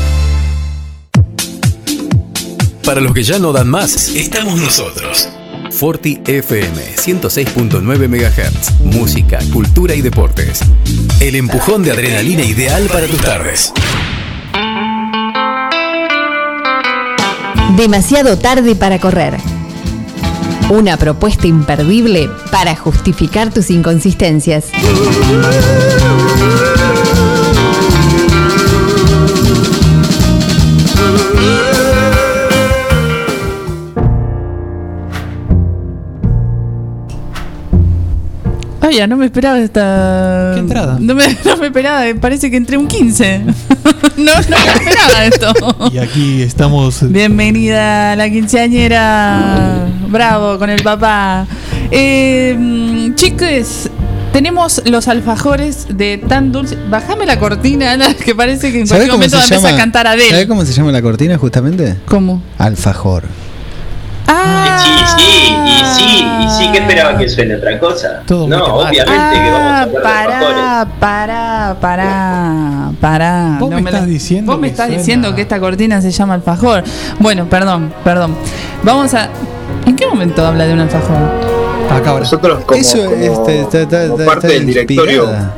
Para los que ya no dan más, estamos nosotros. Forti FM 106.9 MHz. Música, cultura y deportes. El empujón de adrenalina ideal para tus tardes. Demasiado tarde para correr. Una propuesta imperdible para justificar tus inconsistencias. No me esperaba esta. ¿Qué entrada? No me, no me esperaba, parece que entré un 15. no, no me esperaba esto. Y aquí estamos. Bienvenida a la quinceañera. Bravo, con el papá. Eh, mm, chicos, tenemos los alfajores de tan dulce. Bájame la cortina, Ana, que parece que en ¿Sabés cualquier momento se va a empezar a cantar ¿Sabés Adele. cómo se llama la cortina justamente? ¿Cómo? Alfajor. Ah, Sí, sí, y sí, y sí, que esperaba que suene otra cosa. Todo no, obviamente que vamos a Ah, hablar de alfajores. pará, pará, pará, pará. Vos me la- estás diciendo Vos me que estás suena- diciendo que esta cortina se llama alfajor. Bueno, perdón, perdón. Vamos a. ¿En qué momento habla de un alfajor? Acá ahora. Nosotros como, Eso como- este, está, está- como está- parte está del directorio inspirada.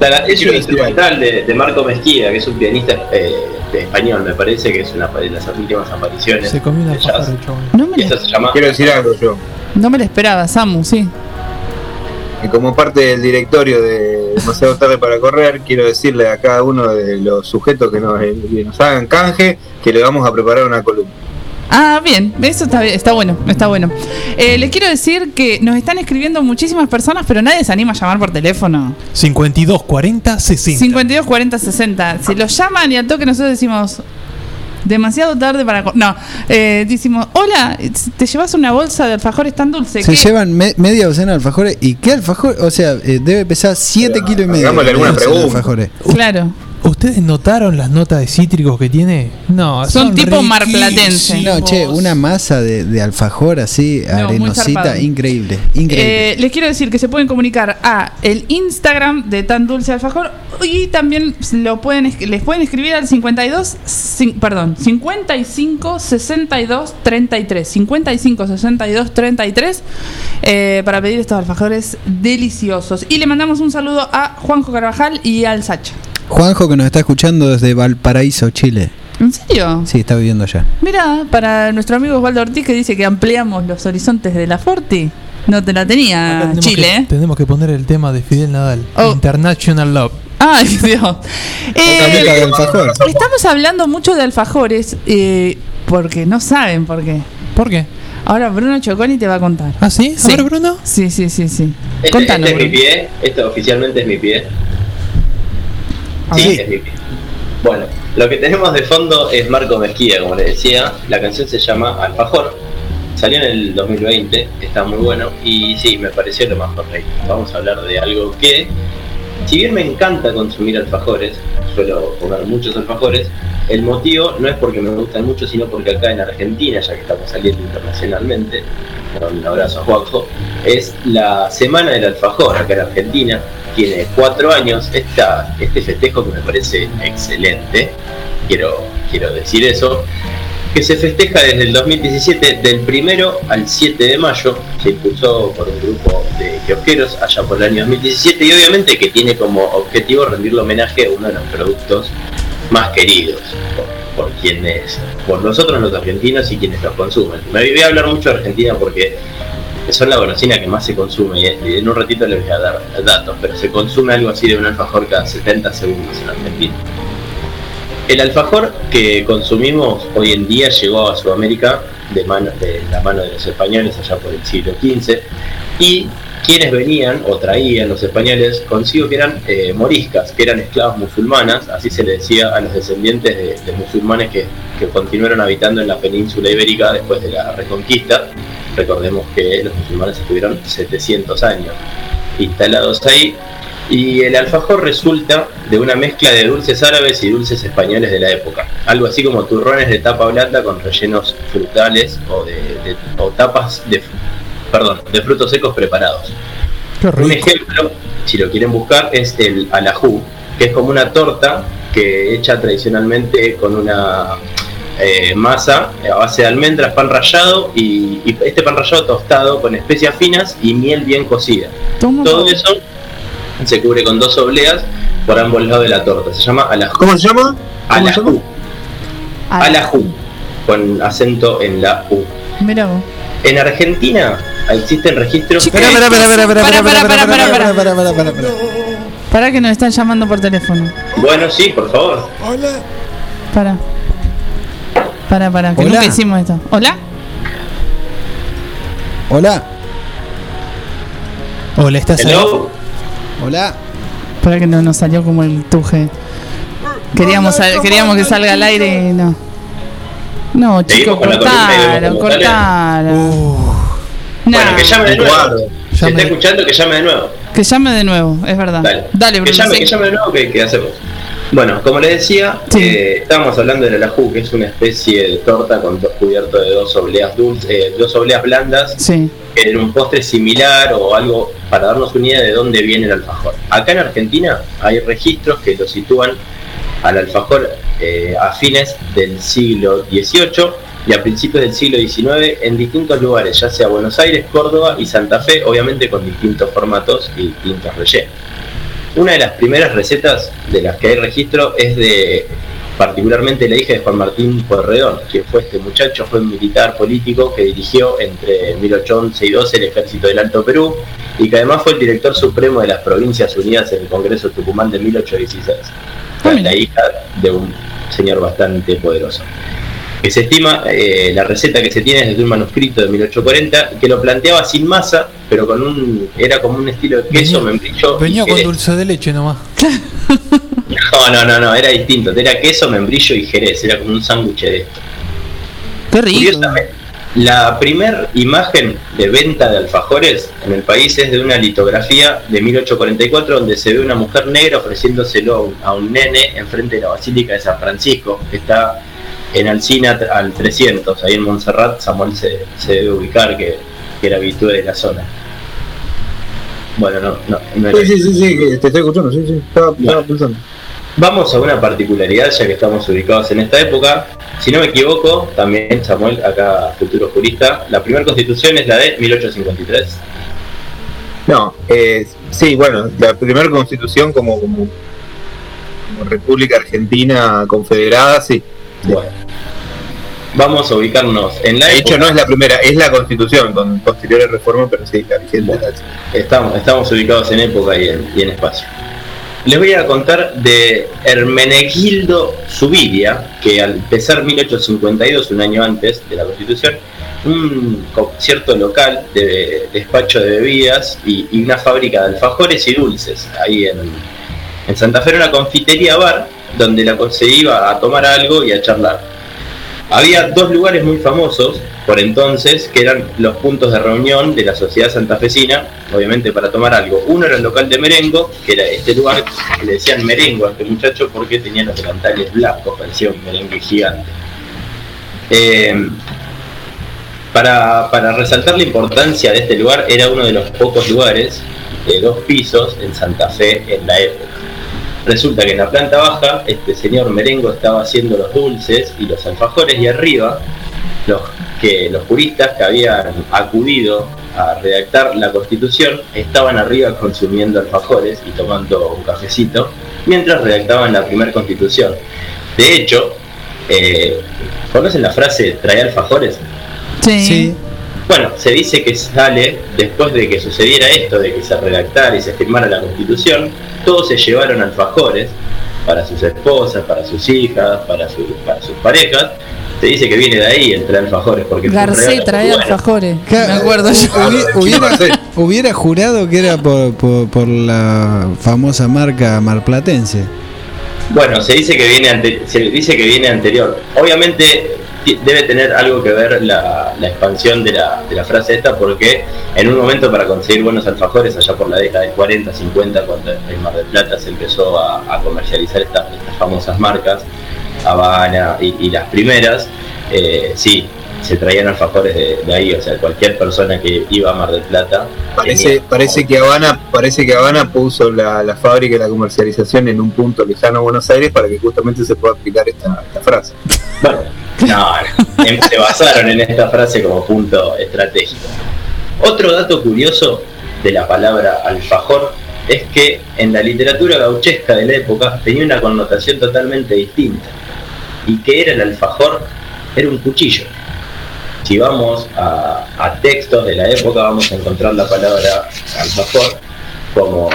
La- Es un instrumental de, de Marco Mezquida, que es un pianista eh, de español, me parece que es una de las últimas apariciones. Se comió un de jazz. No me, se llama quiero decir algo yo no me lo esperaba, Samu, sí. y como parte del directorio de demasiado tarde para correr quiero decirle a cada uno de los sujetos que nos, que nos hagan canje que le vamos a preparar una columna Ah, bien, eso está, bien, está bueno, está bueno. Eh, les quiero decir que nos están escribiendo muchísimas personas, pero nadie se anima a llamar por teléfono. 52 40 60. 52 40 60. Si los llaman y al toque nosotros decimos demasiado tarde para co- no, eh, decimos, "Hola, te llevas una bolsa de alfajores tan dulce Se llevan me- media docena de alfajores. ¿Y qué alfajor? O sea, eh, debe pesar 7 kilos y medio. hagámosle alguna pregunta. alfajores. Claro. ¿Ustedes notaron las notas de cítricos que tiene? No, Son tipo riquísimos. marplatense. No, che, una masa de, de alfajor así, muy arenosita, increíble. Increíble. Eh, les quiero decir que se pueden comunicar a el Instagram de Tan Dulce Alfajor y también lo pueden es- les pueden escribir al 52 cin- perdón, 55 62 33 55 62 33 eh, para pedir estos alfajores deliciosos y le mandamos un saludo a Juanjo Carvajal y al Sacha. Juanjo que nos está escuchando desde Valparaíso, Chile. ¿En serio? Sí, está viviendo allá. Mira, para nuestro amigo Osvaldo Ortiz que dice que ampliamos los horizontes de la Forti. No te la tenía Tenemos Chile, que, tenemos que poner el tema de Fidel Nadal. Oh. International Love. Ay, Dios. Eh, Camita de alfajor. estamos hablando mucho de alfajores eh, porque no saben por qué. ¿Por qué? Ahora Bruno Choconi te va a contar. ¿Ah, sí? A ver, Bruno. Sí, sí, sí, sí. Este, Contanos. este es mi pie, esto oficialmente es mi pie. Sí, sí. es pie. Bueno, lo que tenemos de fondo es Marco Mezquida, como les decía. La canción se llama Alfajor. Salió en el 2020, está muy bueno y sí, me pareció lo más correcto. Vamos a hablar de algo que, si bien me encanta consumir alfajores, suelo comer muchos alfajores, el motivo no es porque me gustan mucho, sino porque acá en Argentina, ya que estamos saliendo internacionalmente, un abrazo a Juanjo, es la Semana del Alfajor acá en Argentina, tiene cuatro años, este festejo que me parece excelente, quiero, quiero decir eso, que se festeja desde el 2017, del primero al 7 de mayo, se impulsó por un grupo de kiosqueros allá por el año 2017 y obviamente que tiene como objetivo rendirle homenaje a uno de los productos más queridos por, por quienes, por nosotros los argentinos y quienes los consumen. Me voy a hablar mucho de Argentina porque son la golosina que más se consume y en un ratito les voy a dar datos, pero se consume algo así de un alfajor cada 70 segundos en Argentina. El alfajor que consumimos hoy en día llegó a Sudamérica de, la mano de los españoles allá por el siglo XV y quienes venían o traían los españoles consigo que eran eh, moriscas, que eran esclavas musulmanas, así se le decía a los descendientes de, de musulmanes que, que continuaron habitando en la península ibérica después de la reconquista. Recordemos que los musulmanes estuvieron 700 años instalados ahí y el alfajor resulta de una mezcla de dulces árabes y dulces españoles de la época. Algo así como turrones de tapa blanda con rellenos frutales o, de, de- o tapas de, perdón, de frutos secos preparados. Un ejemplo, si lo quieren buscar, es el alajú, que es como una torta que hecha tradicionalmente con una eh, masa a base de almendras, pan rallado y, y este pan rallado tostado con especias finas y miel bien cocida. Todo eso se cubre con dos obleas por ambos lados de la torta. Se llama alajú. ¿Cómo se llama? Alajú. Alajú. Con acento en la U. Mira vos. En Argentina existen registros. Espera, espera, espera, espera, espera, espera, espera, espera, espera. Para, para, para, para. Para que nos están llamando por teléfono. Bueno, sí, por favor. Para. Para, para, que Hola. nunca hicimos esto. ¿Hola? Hola. Hola, ¿estás ahí? Hola. Para que no nos salió como el tuje. Queríamos, sal- queríamos que salga al aire y no. No, chicos, cortaron, cortaron. Bueno, que llame de nuevo. Eduardo. Si está escuchando, que llame de nuevo. Que llame de nuevo, es verdad. Dale, Dale, que Bruno. llame, sí. que llame de nuevo, que, que hacemos. Bueno, como les decía, eh, estábamos hablando del alajú, que es una especie de torta con dos cubierto de dos obleas dulces, eh, dos obleas blandas, Sí. que era un postre similar o algo para darnos una idea de dónde viene el alfajor. Acá en Argentina hay registros que lo sitúan al alfajor eh, a fines del siglo XVIII y a principios del siglo XIX en distintos lugares, ya sea Buenos Aires, Córdoba y Santa Fe, obviamente con distintos formatos y distintos rellenos. Una de las primeras recetas de las que hay registro es de particularmente la hija de Juan Martín Pueyrredón, que fue este muchacho, fue un militar político que dirigió entre 1811 y 12 el ejército del Alto Perú y que además fue el director supremo de las Provincias Unidas en el Congreso Tucumán de 1816. Fue la hija de un señor bastante poderoso. Que se estima, eh, la receta que se tiene es de un manuscrito de 1840 que lo planteaba sin masa, pero con un era como un estilo de queso, membrillo y Venía con dulce de leche nomás. No, no, no, no, era distinto. Era queso, membrillo y jerez. Era como un sándwich de esto. Qué rico. Curiosamente, la primer imagen de venta de alfajores en el país es de una litografía de 1844 donde se ve una mujer negra ofreciéndoselo a un, a un nene enfrente de la Basílica de San Francisco, que está en Alcina al 300, ahí en Montserrat. Samuel se, se debe ubicar que, que era habitué de la zona. Bueno, no, no, no Sí, sí, sí, sí, te estoy escuchando, sí, sí. Estaba, estaba pensando. Vamos a una particularidad, ya que estamos ubicados en esta época. Si no me equivoco, también Samuel, acá futuro jurista, la primera constitución es la de 1853. No, eh, sí, bueno, la primera constitución como, como, como República Argentina Confederada, sí. Bueno, vamos a ubicarnos en la De hecho, no es la primera, es la constitución con posteriores reformas, pero sí, la vigente. Estamos, estamos ubicados en época y en, y en espacio. Les voy a contar de Hermenegildo Subiria, que al empezar 1852, un año antes de la Constitución, un concierto local de despacho de bebidas y, y una fábrica de alfajores y dulces ahí en, en Santa Fe, era una confitería bar donde la se iba a tomar algo y a charlar. Había dos lugares muy famosos por entonces que eran los puntos de reunión de la sociedad santafesina, obviamente para tomar algo. Uno era el local de Merengo, que era este lugar que le decían Merengo a este muchacho porque tenía los delantales blancos, parecía un merengue gigante. Eh, para, para resaltar la importancia de este lugar, era uno de los pocos lugares de dos pisos en Santa Fe en la época. Resulta que en la planta baja este señor Merengo estaba haciendo los dulces y los alfajores y arriba los que los juristas que habían acudido a redactar la constitución estaban arriba consumiendo alfajores y tomando un cafecito mientras redactaban la primera constitución. De hecho, eh, ¿conocen la frase trae alfajores? Sí. Bueno, se dice que sale después de que sucediera esto, de que se redactara y se firmara la constitución, todos se llevaron alfajores para sus esposas, para sus hijas, para, su- para sus parejas. Se dice que viene de ahí el traer alfajores, porque fue un Garcé regalo trae muy bueno. alfajores. Me acuerdo yo. Hubi- Hubiera, hubiera jurado que era por, por, por la famosa marca marplatense. Bueno, se dice que viene ante- se dice que viene anterior. Obviamente debe tener algo que ver la, la expansión de la, de la frase esta porque en un momento para conseguir buenos alfajores allá por la década de 40, 50 cuando en Mar del Plata se empezó a, a comercializar estas, estas famosas marcas, Habana y, y las primeras, eh, sí, se traían alfajores de, de ahí, o sea, cualquier persona que iba a Mar del Plata. Parece, tenía- parece que Habana, parece que Habana puso la, la fábrica y la comercialización en un punto lejano a Buenos Aires para que justamente se pueda aplicar esta, esta frase. Bueno, No, em- se basaron en esta frase como punto estratégico. Otro dato curioso de la palabra alfajor es que en la literatura gauchesca de la época tenía una connotación totalmente distinta. ¿Y que era el alfajor? Era un cuchillo. Si vamos a, textos de la época vamos a encontrar la palabra alfajor como,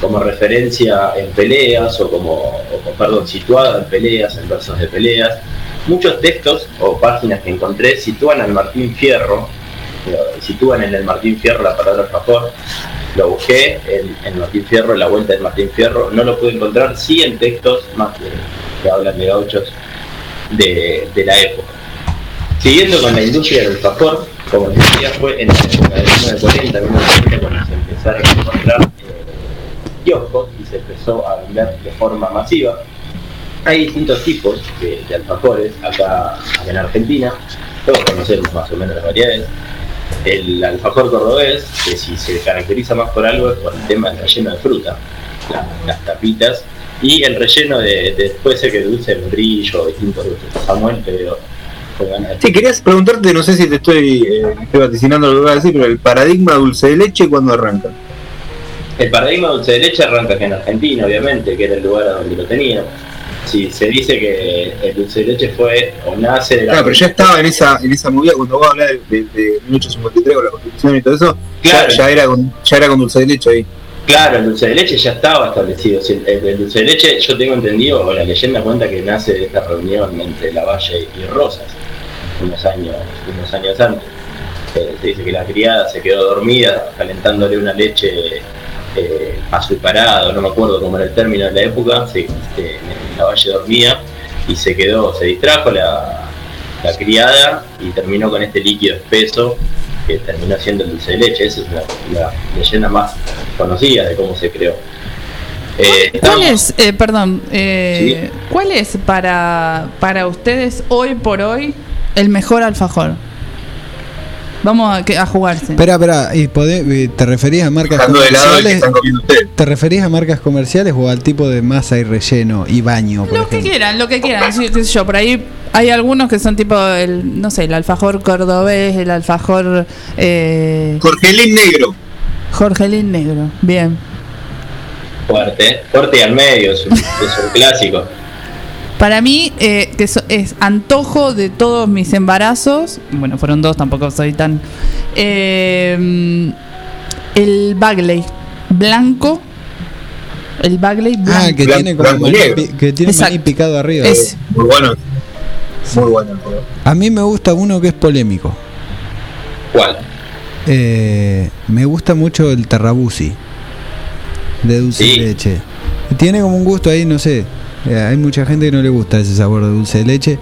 como referencia en peleas o como, perdón, situada en peleas, en versos de peleas. Muchos textos o páginas que encontré sitúan al Martín Fierro, sitúan en el Martín Fierro la palabra alfajor. Lo busqué en, en Martín Fierro, la vuelta del Martín Fierro, no lo pude encontrar, sí en textos más que, hablan de gauchos de, de la época. Siguiendo con la industria del alfajor, como les decía, fue en la época de 1940, 1940 cuando se empezaron a encontrar eh, kioscos y se empezó a vender de forma masiva. Hay distintos tipos de, de alfajores acá, acá en Argentina, todos conocemos más o menos las variedades. El alfajor cordobés, que si se caracteriza más por algo es por el tema del relleno de fruta, la- las tapitas, y el relleno de, de después que dulce de brillo, distintos dulces. Samuel, de- Sí, querías preguntarte, no sé si te estoy, eh, estoy vaticinando lo que vas a decir, pero el paradigma dulce de leche, ¿cuándo arranca? El paradigma dulce de leche arranca aquí en Argentina, obviamente, que era el lugar a donde lo tenía. Si se dice que el dulce de leche fue o nace de la. Claro, pero ya estaba en esa, en esa movida cuando vos hablás de, de, de 1853 con la constitución y todo eso, Claro. ya, ya era con, ya era con dulce de leche ahí. Claro, el dulce de leche ya estaba establecido. El, el- el dulce de leche, yo tengo entendido, o la leyenda cuenta que nace de esta reunión entre Lavalle y Rosas, unos años, unos años antes. Eh, se dice que la criada se quedó dormida calentándole una leche eh, azucarada, no me acuerdo cómo era el término de la época, se, este, Lavalle dormía y se quedó, se distrajo la, la criada y terminó con este líquido espeso que terminó siendo el dulce de leche. Esa es la, la leyenda más conocida de cómo se creó. Eh, ¿Cuál es, eh, perdón, eh, cuál es para, para ustedes hoy por hoy el mejor alfajor? Vamos a, que- a jugarse. Espera, espera, ¿y podés- eh, ¿te referís a marcas Dejando de lado el que comerciales? están comiendo ustedes. ¿Te referís a marcas comerciales o al tipo de masa y relleno y baño, por Lo que quieran, lo que quieran, sí, qué sé yo, por ahí hay algunos que son tipo el, no sé, el alfajor cordobés, el alfajor eh, Jorgelín Negro. Jorgelín Negro, bien. fuerte, fuerte y al medio, es un, es un clásico. Para mí, eh, que so- es antojo de todos mis embarazos. Bueno, fueron dos, tampoco soy tan. eh, el Bagley blanco. El Bagley blanco. Ah, que tiene como maní, que tiene maní picado arriba. Ese. Muy bueno. Muy bueno el. A mí me gusta uno que es polémico. ¿Cuál? Eh, me gusta mucho el terrabusi de dulce de leche. Tiene como un gusto ahí, no sé. Eh, hay mucha gente que no le gusta ese sabor de dulce de leche.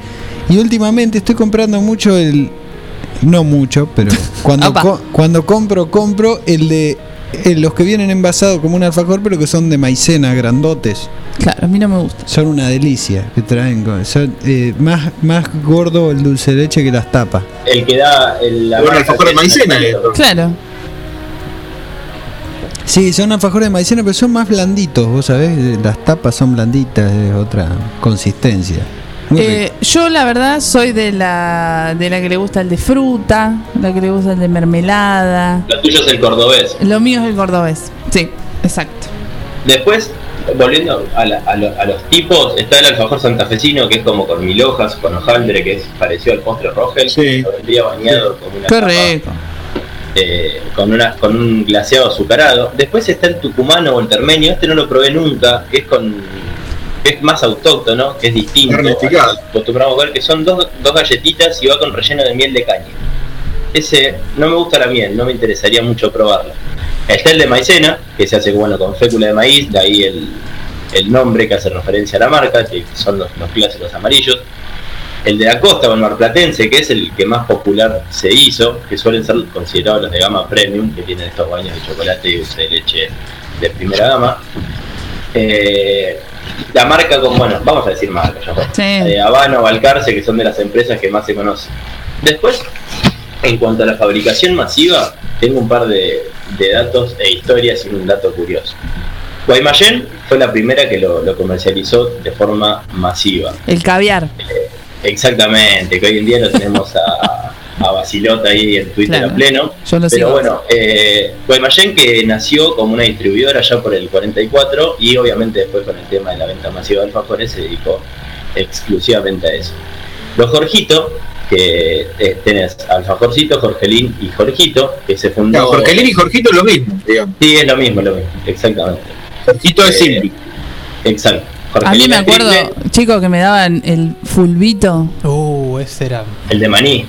Y últimamente estoy comprando mucho el. No mucho, pero cuando, co- cuando compro, compro el de. eh, los que vienen envasados como un alfajor, pero que son de maicena, grandotes. Claro, a mí no me gusta. Son una delicia que traen. con- son, eh, más, más gordo el dulce de leche que las tapas. El que da el, Bueno, alfajor de maicena, eh. Claro. Sí, son alfajores de maicena, pero son más blanditos, vos sabés, las tapas son blanditas, es otra consistencia. Eh, yo la verdad soy de la de la que le gusta el de fruta, la que le gusta el de mermelada. Lo tuyo es el cordobés. Lo mío es el cordobés. Sí, exacto. Después, volviendo a, la- a lo- a los tipos, está el alfajor santafesino, que es como con mil hojas, con hojaldre, que es parecido al postre Rogel, que lo vendría bañado con una rico. Eh, con, una, con un glaseado azucarado. Después está el tucumano o el termeño, este no lo probé nunca, que es con que es más autóctono, que es distinto. Acostumbramos a ver que son dos, dos galletitas y va con relleno de miel de caña. Ese no me gusta la miel, no me interesaría mucho probarlo. Está el de maicena, que se hace bueno con fécula de maíz, de ahí el, el nombre que hace referencia a la marca, que son los, los clásicos amarillos. El de la costa o el marplatense, que es el que más popular se hizo, que suelen ser considerados los de gama premium, que tienen estos baños de chocolate y de leche de primera gama. Eh, la marca con, bueno, vamos a decir marca, ya. La de Habano, Balcarce, que son de las empresas que más se conocen. Después, en cuanto a la fabricación masiva, tengo un par de, de datos e historias y un dato curioso. Guaymallén fue la primera que lo, lo comercializó de forma masiva. El caviar. El exactamente, que hoy en día lo tenemos a, a Basilota ahí en Twitter Claro. a pleno. Yo Pero bueno, eh, Guaymallén que nació como una distribuidora ya por el 44 y obviamente después con el tema de la venta masiva de alfajores se dedicó exclusivamente a eso. Los Jorgito, que eh, tenés Alfajorcito, Jorgelín y Jorgito, que se fundó... No, Jorgelín y Jorgito es lo mismo, digamos. Sí, es lo mismo, lo mismo, exactamente. Jorgito es Eh, simple. Exacto. A mí me acuerdo, triple, chicos, que me daban el fulbito. Uh, ese era. el de maní.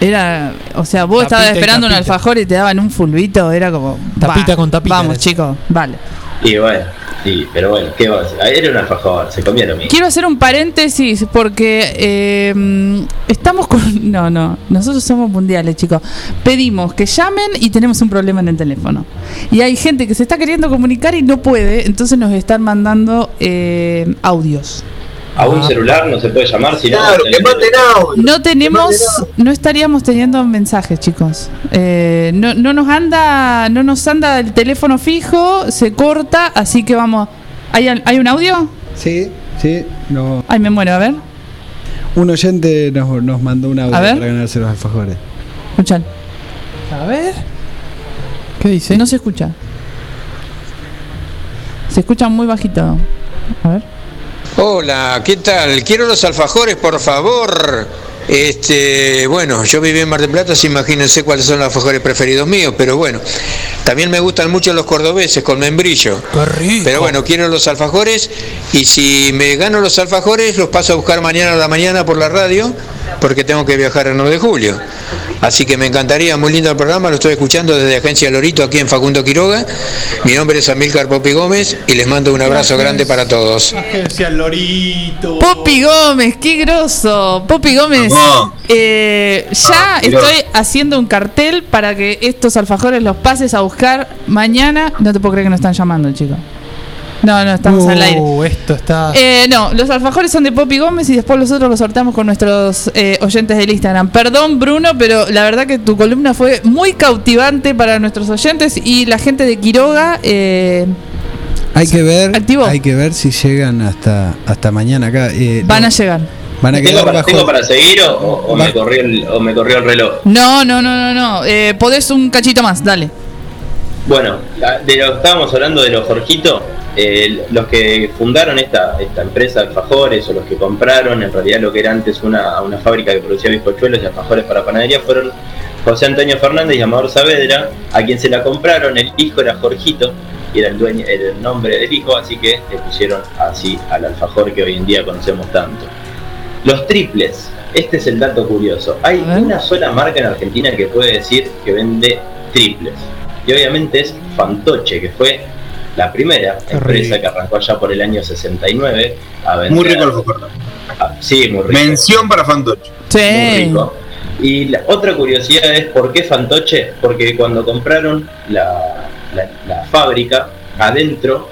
Era, o sea, vos Tapita estabas esperando un alfajor y te daban un fulbito, era como. Tapita va, con tapita Vamos, chicos, vale. Y bueno, sí, pero bueno, ¿qué va? Era un alfajor, se comía lo. Quiero hacer un paréntesis porque eh, estamos con. No, no, nosotros somos mundiales, chicos. Pedimos que llamen y tenemos un problema en el teléfono. Y hay gente que se está queriendo comunicar y no puede, entonces nos están mandando eh, audios. A un celular no se puede llamar, si no... Que maten audio. No tenemos, no estaríamos teniendo mensajes, chicos. Eh, no, no nos anda, no nos anda el teléfono fijo, se corta, así que vamos. ¿Hay, al- ¿hay un audio? Sí, sí. No. Ay, me muero, a ver, Un oyente nos, nos mandó un audio para ganarse los alfajores. escuchan. A ver. ¿Qué dice? No se escucha. Se escucha muy bajito. A ver. Hola, ¿qué tal? Quiero los alfajores, por favor. Este, bueno, yo viví en Mar del Plata, así imagínense cuáles son los alfajores preferidos míos, pero bueno, también me gustan mucho los cordobeses con membrillo. Pero bueno, quiero los alfajores y si me gano los alfajores los paso a buscar mañana a la mañana por la radio porque tengo que viajar el 9 de julio. Así que me encantaría, muy lindo el programa, lo estoy escuchando desde Agencia Lorito aquí en Facundo Quiroga. Mi nombre es Amílcar Popi Gómez y les mando un abrazo grande para todos. Agencia Lorito. Popi Gómez, qué groso. Popi Gómez, eh, ya Ah, estoy haciendo un cartel para que estos alfajores los pases a buscar mañana. No te puedo creer que nos están llamando, chicos. No, no, estamos al aire. Uh, esto está. Eh, no, los alfajores son de Poppy Gómez y después nosotros los sorteamos con nuestros eh, oyentes del Instagram. Perdón, Bruno, pero la verdad que tu columna fue muy cautivante para nuestros oyentes y la gente de Quiroga. eh, Hay que ver, Activo. hay que ver si llegan hasta hasta mañana acá. Eh, van no, a llegar. van a ¿Tengo quedar para, bajo. tengo para seguir o, o- o me corrió el, o me corrió el reloj? No, no, no, no, no. Eh, podés un cachito más, dale. Bueno, la- de lo que estábamos hablando de los Jorgito, eh, los que fundaron esta, esta empresa de alfajores o los que compraron en realidad lo que era antes una, una fábrica que producía bizcochuelos y alfajores para panadería fueron José Antonio Fernández y Amador Saavedra, a quien se la compraron, el hijo era Jorgito, y era el dueño, era el nombre del hijo, así que le pusieron así al alfajor que hoy en día conocemos tanto. Los triples, este es el dato curioso. Hay una sola marca en Argentina que puede decir que vende triples. Y obviamente es Fantoche, que fue la primera empresa que arrancó allá por el año 69 a vender. Muy rico el alfajor. Ah, sí, muy rico. Mención para Fantoche. Muy rico. Y la otra curiosidad es por qué Fantoche, porque cuando compraron la, la- la fábrica, adentro,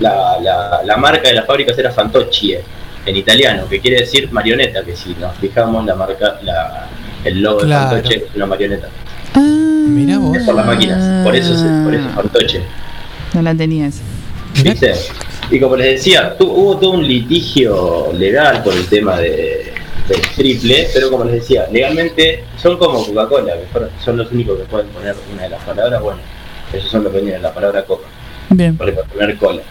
la, la- la marca de la fábrica era Fantoccie, en italiano, que quiere decir marioneta, que si nos fijamos la marca, la, el logo Claro. de Fantoche es una marioneta. Mira vos. Es por las máquinas, por eso es, por eso es Fantoche. No la tenías. ¿Viste? Y como les decía, tu- hubo todo un litigio legal por el tema de, del triple, pero como les decía, legalmente son como Coca-Cola, que fueron- son los únicos que pueden poner una de las palabras, bueno, ellos son los que tienen la palabra coca, Bien. por poner cola.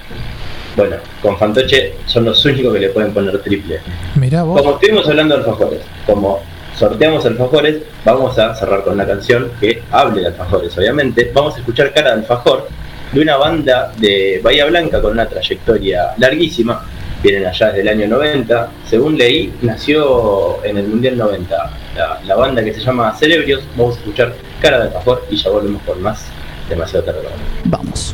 Bueno, con Fantoche son los únicos que le pueden poner triple. Mirá vos. Como estuvimos hablando de alfajores, como sorteamos alfajores, vamos a cerrar con una canción que hable de alfajores, obviamente. Vamos a escuchar Cara de Alfajor de una banda de Bahía Blanca con una trayectoria larguísima. Vienen allá desde el año 90. Según leí, nació en el Mundial 90 la, la banda que se llama Cerebrios. Vamos a escuchar Cara de Alfajor y ya volvemos con más. Demasiado tarde. Vamos.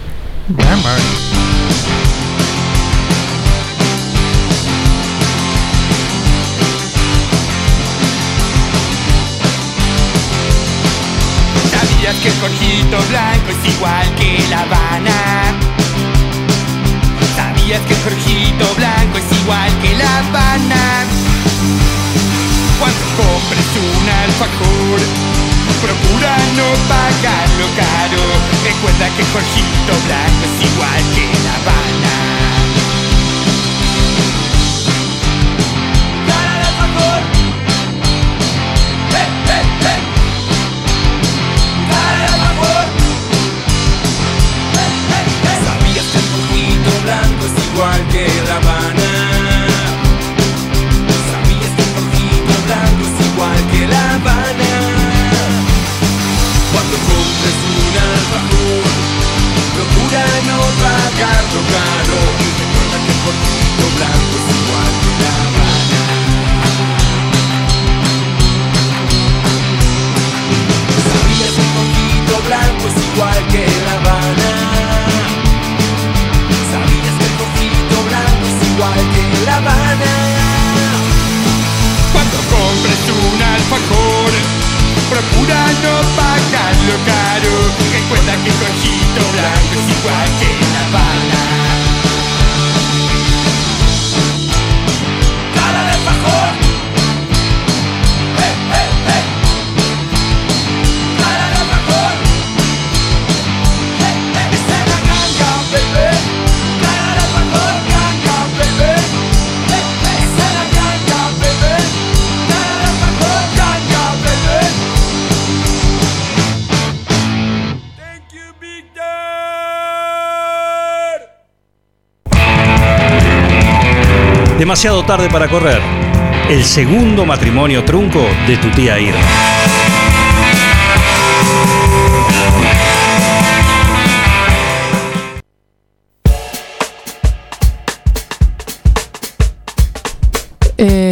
Que el Blanco es igual que La Habana? ¿Sabías que el Blanco es igual que La Habana? Cuando compres un alfajor, procura no pagarlo caro. Recuerda que el Jorgito Blanco es igual que La Habana. igual que La Habana. Sabías que Jorgito blanco es igual que La Habana. Cuando compres un alfajor, procura no pagarlo caro. Y recuerda que Jorgito blanco es igual que La Habana. Sabías que Jorgito blanco es igual que La Habana. Procura no pagarlo caro. Recuerda que el cojito blanco es igual que La Habana. Demasiado tarde para correr. El segundo matrimonio trunco de tu tía Irma.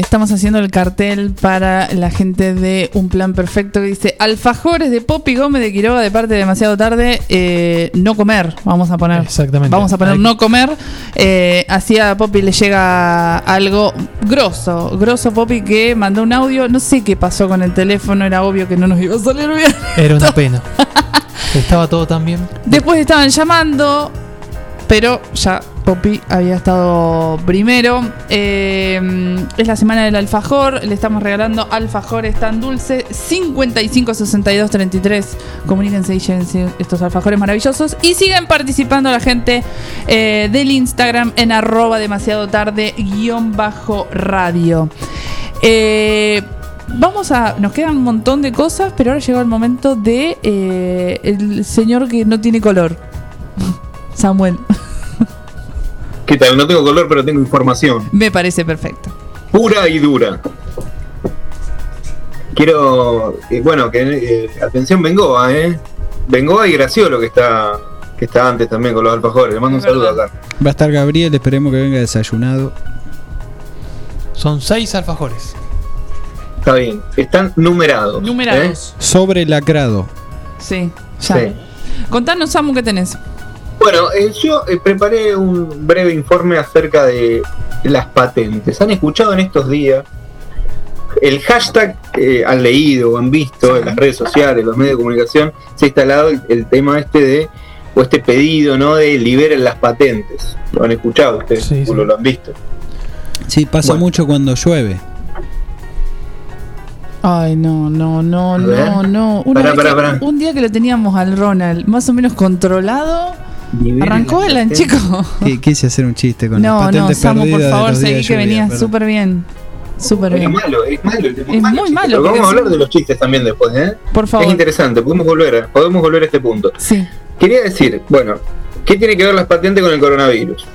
Estamos haciendo el cartel para la gente de Un Plan Perfecto que dice Alfajores de Poppy Gómez de Quiroga de parte de Demasiado Tarde, eh, no comer, vamos a poner. Exactamente. Vamos a poner Hay- no comer. Eh, así a Poppy le llega algo grosso, grosso Poppy que mandó un audio, no sé qué pasó con el teléfono, era obvio que no nos iba a salir bien. Era una pena. Estaba todo tan bien. Después estaban llamando, pero ya Poppy había estado primero. Eh, es la semana del alfajor, le estamos regalando alfajores tan dulces. 55 62 33. Comuníquense y llévense estos alfajores maravillosos. Y siguen participando la gente eh, del Instagram en arroba demasiado tarde guion bajo radio. Eh, Vamos a. Nos quedan un montón de cosas, pero ahora llegó el momento de el señor que no tiene color. Samuel. ¿Qué tal? No tengo color, pero tengo información. Me parece perfecto. Pura y dura. Quiero. eh, bueno, que. eh, atención, Bengoa, ¿eh? Bengoa y Graciolo, que está. Que está antes también con los alfajores. Le mando un saludo acá. Va a estar Gabriel, esperemos que venga desayunado. Son seis alfajores. Está bien. Están numerados. Numerados. Sobre lacrado. Sí, ya. Sí. Contanos, Samu, ¿qué tenés? Bueno, eh, yo eh, preparé un breve informe acerca de las patentes. ¿Han escuchado en estos días el hashtag eh, han leído o han visto en las redes sociales, los medios de comunicación, se ha instalado el, el tema este de, o este pedido, ¿no? De liberen las patentes. ¿Lo han escuchado ustedes? seguro lo han visto. Sí, pasa Bueno. mucho cuando llueve. Ay, no, no, no, no, no. Una Pará, pará, que- pará. Un día que lo teníamos al Ronald más o menos controlado, arrancó Alan, chico. Qui- Quise hacer un chiste con No, las no, Samu, por favor, seguí que venías perdón. súper bien. Súper Es bien. malo, es malo. Es muy Es malo, muy malo, Vamos a hablar sí. de los chistes también después, ¿eh? Por favor. Es interesante, podemos volver, podemos volver a este punto. Sí. Quería decir, bueno, ¿qué tiene que ver las patentes con el coronavirus?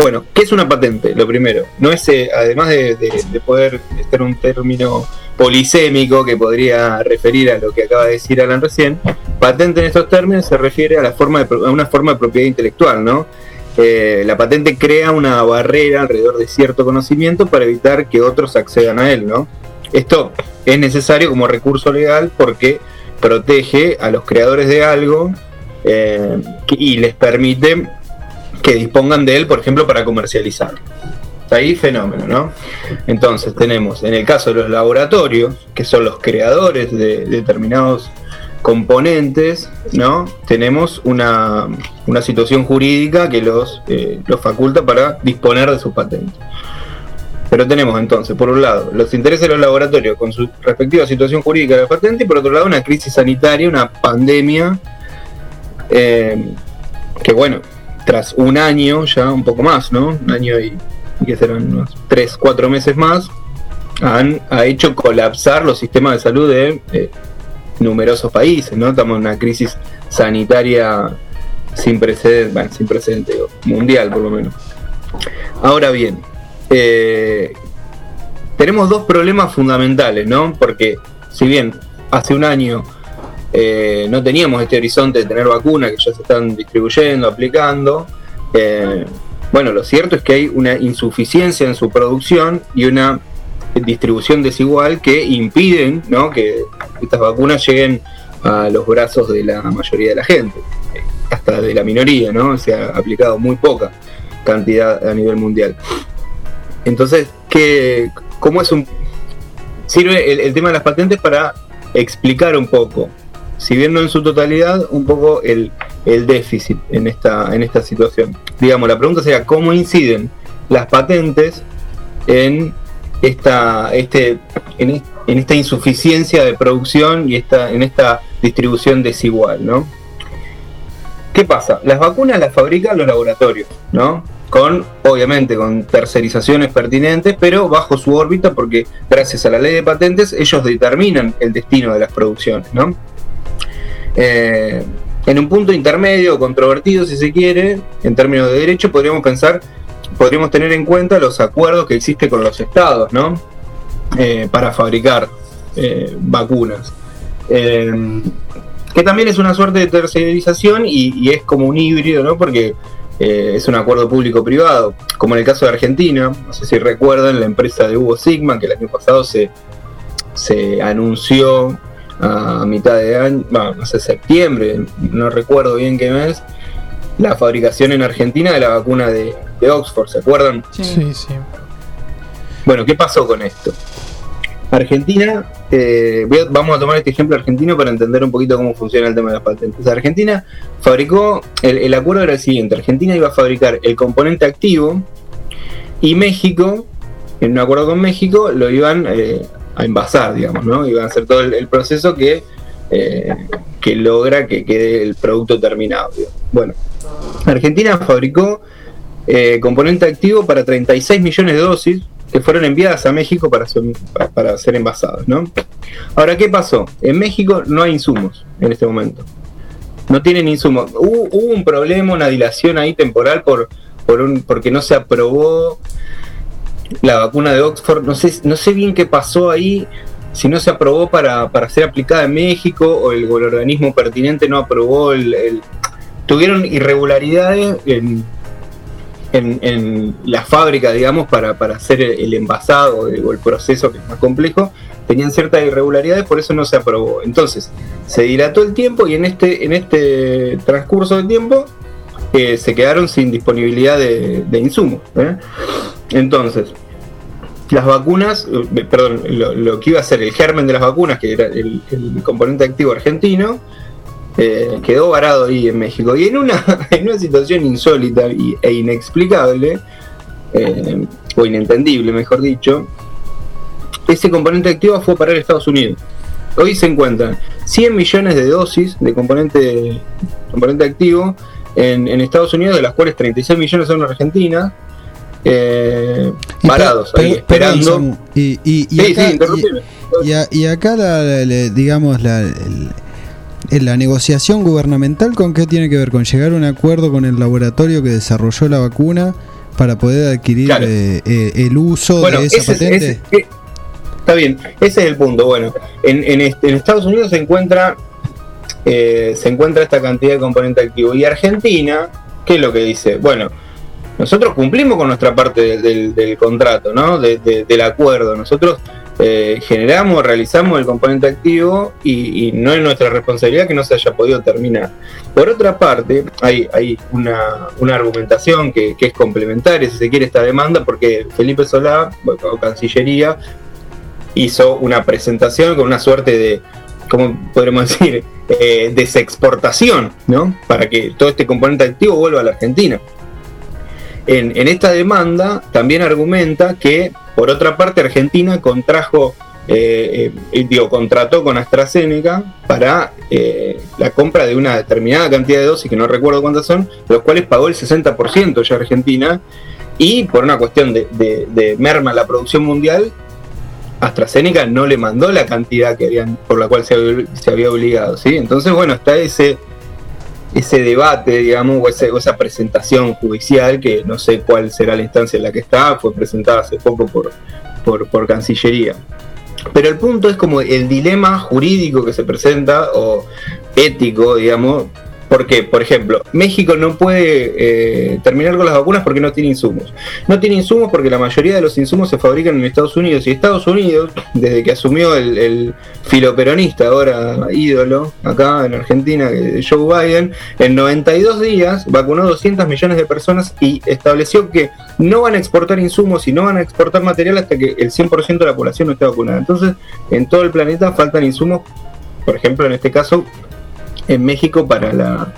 Bueno, ¿qué es una patente? Lo primero, no es, eh, además de, de- de poder estar un término polisémico que podría referir a lo que acaba de decir Alan recién, patente en estos términos se refiere a, la forma de a una forma de propiedad intelectual, ¿no? Eh, la patente crea una barrera alrededor de cierto conocimiento para evitar que otros accedan a él, ¿no? Esto es necesario como recurso legal porque protege a los creadores de algo eh, y les permite que dispongan de él, por ejemplo, para comercializarlo. Ahí fenómeno, ¿no? Entonces tenemos, en el caso de los laboratorios, que son los creadores de determinados componentes, ¿no? Tenemos una, una situación jurídica que los, eh, los faculta para disponer de sus patentes. Pero tenemos entonces, por un lado, los intereses de los laboratorios con su respectiva situación jurídica de la patente, y por otro lado, una crisis sanitaria, una pandemia, eh, que bueno, tras un año, ya un poco más, ¿no? Un año y, que serán unos 3, 4 meses más, han, ha hecho colapsar los sistemas de salud de eh, numerosos países, ¿no? Estamos en una crisis sanitaria sin precedente, bueno, sin precedente, mundial por lo menos. Ahora bien, eh, tenemos dos problemas fundamentales, ¿no? Porque si bien hace un año eh, no teníamos este horizonte de tener vacunas que ya se están distribuyendo, aplicando, eh, bueno, lo cierto es que hay una insuficiencia en su producción y una distribución desigual que impiden ¿no? que estas vacunas lleguen a los brazos de la mayoría de la gente, hasta de la minoría, ¿no? Se ha aplicado muy poca cantidad a nivel mundial. Entonces, ¿qué, ¿cómo es un... Sirve el, el tema de las patentes para explicar un poco, si bien no en su totalidad, un poco el, el déficit en esta, en esta situación. Digamos, la pregunta sería, ¿cómo inciden las patentes en esta, este, en, en esta insuficiencia de producción y esta, en esta distribución desigual, ¿no? ¿Qué pasa? Las vacunas las fabrican los laboratorios, ¿no? Con, obviamente, con tercerizaciones pertinentes, pero bajo su órbita, porque gracias a la ley de patentes, ellos determinan el destino de las producciones, ¿no? Eh, en un punto intermedio, controvertido si se quiere, en términos de derecho, podríamos pensar, podríamos tener en cuenta los acuerdos que existen con los estados, ¿no? Eh, para fabricar eh, vacunas. Que también es una suerte de tercerización y, es como un híbrido, ¿no? Porque es un acuerdo público-privado, como en el caso de Argentina, no sé si recuerdan la empresa de Hugo Sigma, que el año pasado se, se anunció a mitad de año, bueno, no sé, septiembre, no recuerdo bien qué mes, la fabricación en Argentina de la vacuna de, de Oxford, ¿se acuerdan? Sí, sí. Bueno, ¿qué pasó con esto? Argentina, eh, voy a- vamos a tomar este ejemplo argentino para entender un poquito cómo funciona el tema de las patentes. Argentina fabricó, el, el acuerdo era el siguiente, Argentina iba a fabricar el componente activo y México, en un acuerdo con México, lo iban eh, a envasar, digamos, ¿no? Iban a hacer todo el, proceso que, eh, que logra que quede el producto terminado. Bueno, Argentina fabricó eh, componente activo para 36 millones de dosis que fueron enviadas a México para ser, para ser envasados, ¿no? Ahora, ¿qué pasó? En México no hay insumos en este momento. No tienen insumos. Hubo, hubo un problema, una dilación ahí temporal por, por un, porque no se aprobó la vacuna de Oxford. No sé, no sé bien qué pasó ahí. Si no se aprobó para, para ser aplicada en México o el, organismo pertinente no aprobó el, tuvieron irregularidades en, en, en la fábrica, digamos, para, para hacer el, el envasado o el proceso que es más complejo, tenían ciertas irregularidades, por eso no se aprobó. Entonces, se dilató el tiempo y en este, en este transcurso del tiempo eh, se quedaron sin disponibilidad de, de insumos. ¿eh? Entonces, las vacunas, eh, perdón, lo, que iba a ser el germen de las vacunas, que era el, componente activo argentino, eh, quedó varado ahí en México. Y en una, en una situación insólita e inexplicable, o inentendible, mejor dicho, ese componente activo fue a parar a Estados Unidos. Hoy se encuentran 100 millones de dosis de componente, componente activo en, en Estados Unidos, de las cuales 36 millones son en Argentina, eh, parados ahí, esperando. Y, y- y Sí, acá, sí, y- acá la, la- la- digamos, la, el- la negociación gubernamental, ¿con qué tiene que ver? ¿Con llegar a un acuerdo con el laboratorio que desarrolló la vacuna para poder adquirir eh, eh, el uso Bueno, de esa ese patente? ese- eh, está bien, ese es el punto. Bueno, en, en este- en Estados Unidos se encuentra eh, se encuentra esta cantidad de componente activo. Y Argentina, ¿qué es lo que dice? Bueno, nosotros cumplimos con nuestra parte del, contrato, ¿no? De- de- del acuerdo. Nosotros eh, generamos, realizamos el componente activo y, y no es nuestra responsabilidad que no se haya podido terminar. Por otra parte, hay, hay una, una argumentación que, que es complementaria, si se quiere, esta demanda, porque Felipe Solá, o Cancillería, hizo una presentación con una suerte de, ¿cómo podremos decir?, Eh, desexportación, ¿no? Para que todo este componente activo vuelva a la Argentina. En, esta demanda también argumenta que, por otra parte, Argentina contrajo, eh, eh, digo, contrató con AstraZeneca para eh, la compra de una determinada cantidad de dosis, que no recuerdo cuántas son, los cuales pagó el 60% ya Argentina, y por una cuestión de, de- de merma en la producción mundial, AstraZeneca no le mandó la cantidad que habían, por la cual se había, obligado, ¿sí? Entonces, bueno, está ese, ese debate, digamos, o esa presentación judicial, que no sé cuál será la instancia en la que está, fue presentada hace poco por, por, por Cancillería. Pero el punto es como el dilema jurídico que se presenta, o ético, digamos, ¿Por qué? Por ejemplo, México no puede eh, terminar con las vacunas porque no tiene insumos. No tiene insumos porque la mayoría de los insumos se fabrican en Estados Unidos. Y Estados Unidos, desde que asumió el, el filoperonista, ahora ídolo, acá en Argentina, Joe Biden, en 92 días vacunó 200 millones de personas y estableció que no van a exportar insumos y no van a exportar material hasta que el 100% de la población no esté vacunada. Entonces, en todo el planeta faltan insumos, por ejemplo, en este caso, en México para la,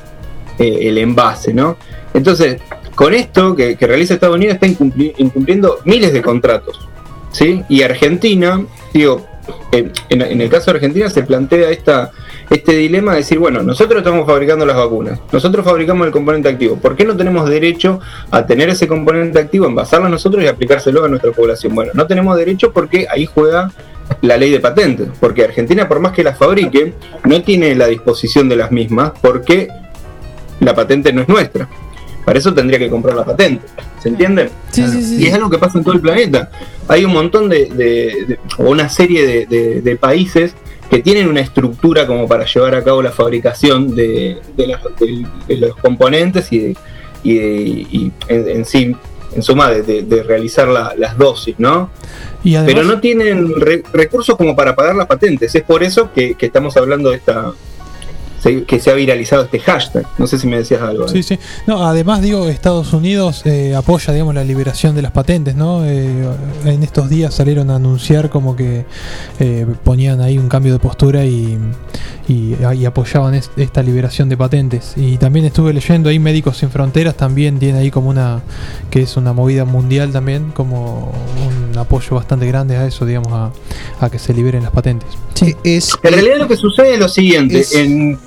eh, el envase, ¿no? Entonces, con esto que, realiza Estados Unidos está incumpli- incumpliendo miles de contratos, ¿sí? Y Argentina, digo, en, el caso de Argentina se plantea esta, este dilema de decir, bueno, nosotros estamos fabricando las vacunas, nosotros fabricamos el componente activo, ¿por qué no tenemos derecho a tener ese componente activo, envasarlo nosotros y aplicárselo a nuestra población? Bueno, no tenemos derecho porque ahí juega la ley de patentes, porque Argentina por más que las fabrique, no tiene la disposición de las mismas porque la patente no es nuestra. Para eso tendría que comprar la patente. ¿Se entiende? Y es algo que pasa en todo el planeta. Hay un montón de, de- una serie de, países que tienen una estructura como para llevar a cabo la fabricación de, las- los componentes y, de- y, de- y en, en sí, en suma, de, de- de realizar la- las dosis, ¿no? Y además, Pero no tienen re- recursos como para pagar las patentes. Es por eso que, que estamos hablando de esta. Se- que se ha viralizado este hashtag. No sé si me decías algo. Sí, sí. No, además, digo, Estados Unidos eh, apoya, digamos, la liberación de las patentes, ¿no? Eh, en estos días salieron a anunciar como que eh, ponían ahí un cambio de postura y, y, y apoyaban es- esta liberación de patentes. Y también estuve leyendo ahí Médicos Sin Fronteras, también tiene ahí como una, que es una movida mundial también, como un apoyo bastante grande a eso, digamos, a, a que se liberen las patentes. Es, En realidad lo que sucede es lo siguiente. Es- en,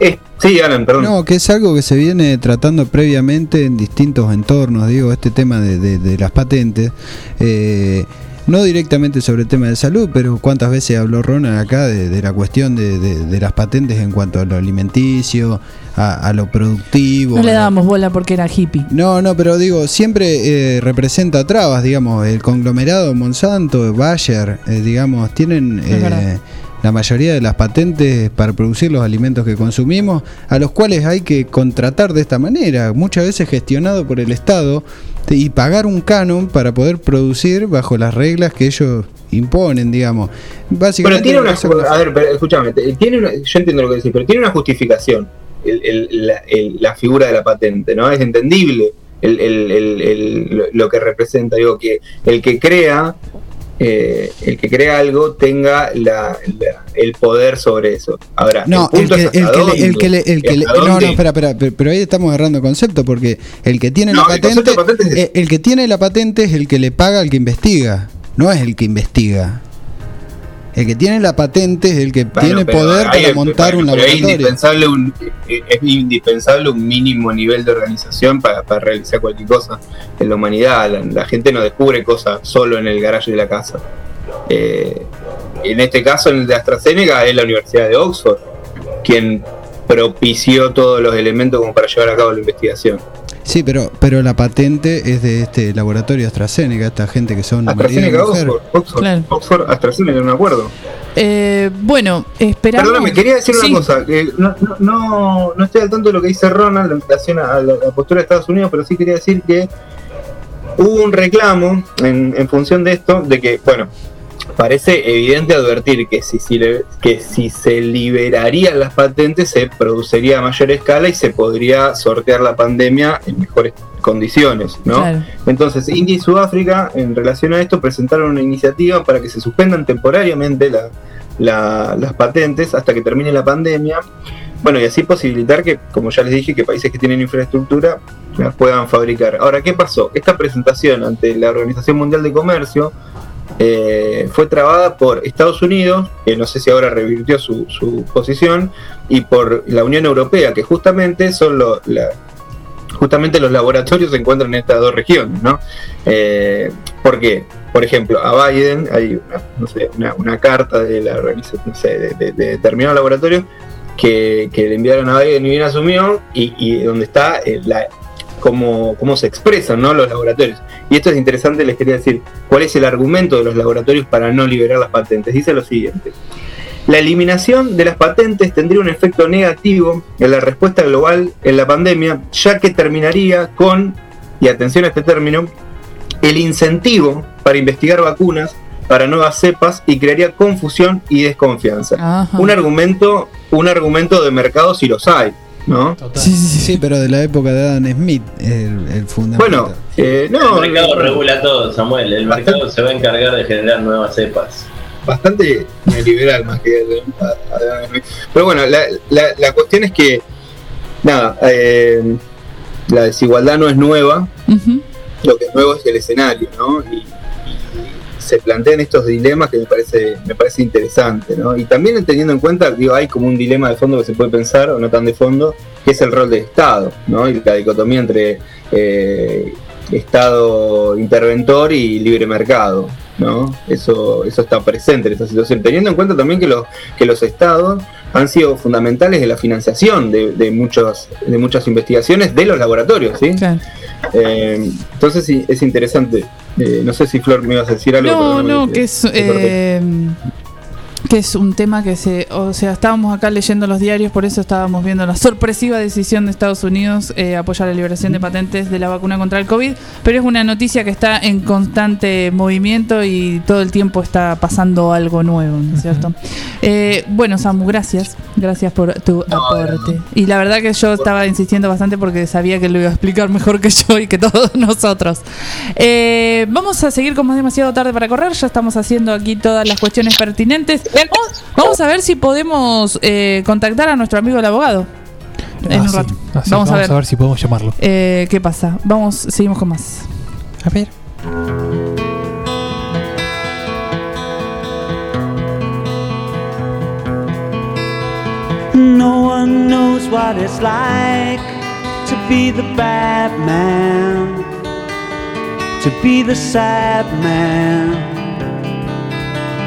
es- sí, Alan, perdón. No, que es algo que se viene tratando previamente en distintos entornos, digo, este tema de, de- de las patentes. eh, no directamente sobre el tema de salud, pero cuántas veces habló Ronald acá de, de la cuestión de, de- de las patentes en cuanto a lo alimenticio, a, a lo productivo. No le dábamos bola porque era hippie. no, no, pero digo, siempre eh, representa trabas, digamos, el conglomerado Monsanto, Bayer, eh, digamos, tienen eh. La mayoría de las patentes para producir los alimentos que consumimos, a los cuales hay que contratar de esta manera, muchas veces gestionado por el Estado, y pagar un canon para poder producir bajo las reglas que ellos imponen, digamos. Pero Básicamente, tiene una. A ver, pero escúchame. Tiene una, yo entiendo lo que decís, pero tiene una justificación el- el- la, el- la figura de la patente, ¿no? Es entendible lo que representa. Digo, que el que crea. Eh, el que crea algo tenga la- la- el poder sobre eso. Ahora, No, el que, es el que dónde, el que le- el que le- no, no, espera, espera, pero, ahí estamos agarrando concepto porque el que tiene No, la patente, de patente es- eh, el que tiene la patente es el que le paga al que investiga, no es el que investiga. El que tiene la patente es el que Bueno, tiene poder para montar bueno, un pero es laboratorio. indispensable un, es indispensable un mínimo nivel de organización para, para realizar cualquier cosa en la humanidad. La, la gente no descubre cosas solo en el garaje de la casa. Eh, en este caso, en el de AstraZeneca, es la Universidad de Oxford quien propició todos los elementos como para llevar a cabo la investigación. Sí, pero pero la patente es de este laboratorio AstraZeneca, esta gente que son AstraZeneca. Oxford, Oxford, Claro. Oxford, AstraZeneca, no me acuerdo. Eh, bueno, esperamos. Perdóname, quería decir Sí. una cosa. que no, no, no, no estoy al tanto de lo que dice Ronald en relación a la, la postura de Estados Unidos, pero sí quería decir que hubo un reclamo en, en función de esto, de que, bueno, parece evidente advertir que si, si le- que si se liberarían las patentes se produciría a mayor escala y se podría sortear la pandemia en mejores condiciones, ¿no? Claro. Entonces, India y Sudáfrica, en relación a esto, presentaron una iniciativa para que se suspendan temporariamente la- la- las patentes hasta que termine la pandemia. Bueno, y así posibilitar que, como ya les dije, que países que tienen infraestructura las puedan fabricar. Ahora, ¿qué pasó? Esta presentación ante la Organización Mundial de Comercio eh, fue trabada por Estados Unidos, que no sé si ahora revirtió su, posición, y por la Unión Europea, que justamente son lo- justamente los laboratorios se encuentran en estas dos regiones, ¿no? Eh, ¿Por qué? Por ejemplo, a Biden hay una, no sé, una, carta de la organización, de, de- de determinado laboratorio que, que le enviaron a Biden y bien asumió, y, y donde está eh, la, cómo, cómo se expresan ¿no? los laboratorios. Y esto es interesante, les quería decir, ¿cuál es el argumento de los laboratorios para no liberar las patentes? Dice lo siguiente. la eliminación de las patentes tendría un efecto negativo en la respuesta global en la pandemia, ya que terminaría con, y atención a este término, el incentivo para investigar vacunas para nuevas cepas y crearía confusión y desconfianza. Ajá. Un argumento, un argumento de mercado si los hay, ¿no? Sí, sí, sí, pero de la época de Adam Smith, el, el fundamento. Bueno, eh, no, el mercado regula todo, Samuel. El mercado se va a encargar de generar nuevas cepas. bastante neoliberal más que Adam Smith. Pero bueno, la, la- la cuestión es que, nada, eh, la desigualdad no es nueva, lo que es nuevo es el escenario, ¿no? Y, y se plantean estos dilemas que me parece, me parece interesante, ¿no? Y también teniendo en cuenta, digo, hay como un dilema de fondo que se puede pensar, o no tan de fondo, que es el rol del Estado, ¿no? Y la dicotomía entre eh, Estado interventor y libre mercado, ¿no? Eso, eso está presente en esta situación, teniendo en cuenta también que los, que los estados han sido fundamentales en la financiación de, de muchos, de muchas investigaciones de los laboratorios, ¿sí? Eh, entonces sí, es interesante. Eh, no sé si Flor me ibas a decir algo. No, no, que es, te corté. eh, que es un tema que se, o sea, estábamos acá leyendo los diarios, por eso estábamos viendo la sorpresiva decisión de Estados Unidos eh, apoyar la liberación de patentes de la vacuna contra el COVID, pero es una noticia que está en constante movimiento y todo el tiempo está pasando algo nuevo, ¿no es cierto? Eh, bueno, Samu, gracias, gracias por tu aporte. Y la verdad que yo estaba insistiendo bastante porque sabía que lo iba a explicar mejor que yo y que todos nosotros. Eh, vamos a seguir con más demasiado tarde para correr. Ya estamos haciendo aquí todas las cuestiones pertinentes. Vamos, vamos a ver si podemos eh, contactar a nuestro amigo el abogado. En Ah, un sí. rato. Ah, sí, vamos, a ver, si podemos llamarlo. eh, qué pasa. Vamos, seguimos con más. A ver. No one knows what it's like to be the bad man, to be the sad man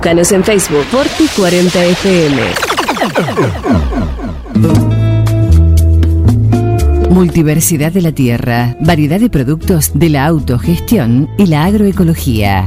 Búscanos en Facebook Forti 40 FM. Multiversidad de la tierra, variedad de productos de la autogestión y la agroecología.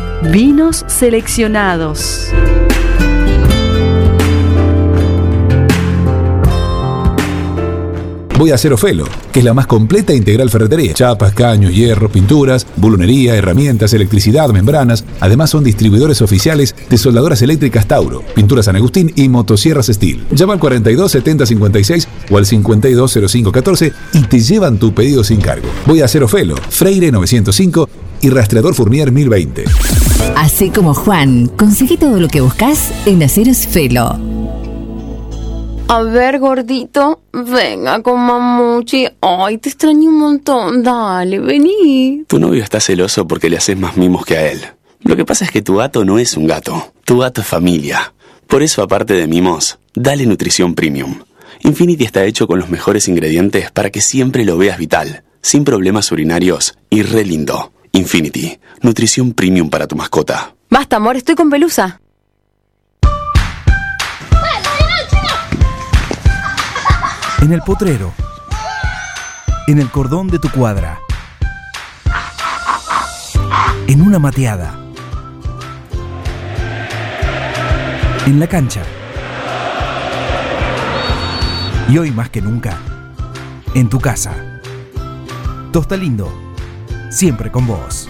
vinos seleccionados. Voy a hacer Ofelo, que es la más completa e integral ferretería. Chapas, caños, hierro, pinturas, bulunería, herramientas, electricidad, membranas. Además son distribuidores oficiales de soldadoras eléctricas Tauro, pinturas San Agustín y motosierras Steel. Llama al 42 70 56 o al 52 05 14 y te llevan tu pedido sin cargo. Voy a hacer Ofelo, Freire 905 y Rastreador Fournier 1020. Así como Juan, conseguí todo lo que buscas en Aceros Felo. A ver, gordito, venga con mamuchi. Ay, te extraño un montón. Dale, vení. Tu novio está celoso porque le haces más mimos que a él. Lo que pasa es que tu gato no es un gato. Tu gato es familia. Por eso, aparte de mimos, dale nutrición premium. Infinity está hecho con los mejores ingredientes para que siempre lo veas vital, sin problemas urinarios y re lindo. Infinity, nutrición premium para tu mascota. Basta, amor, estoy con pelusa. En el potrero. En el cordón de tu cuadra. En una mateada. En la cancha. Y hoy más que nunca, en tu casa. Tosta Lindo, siempre con vos.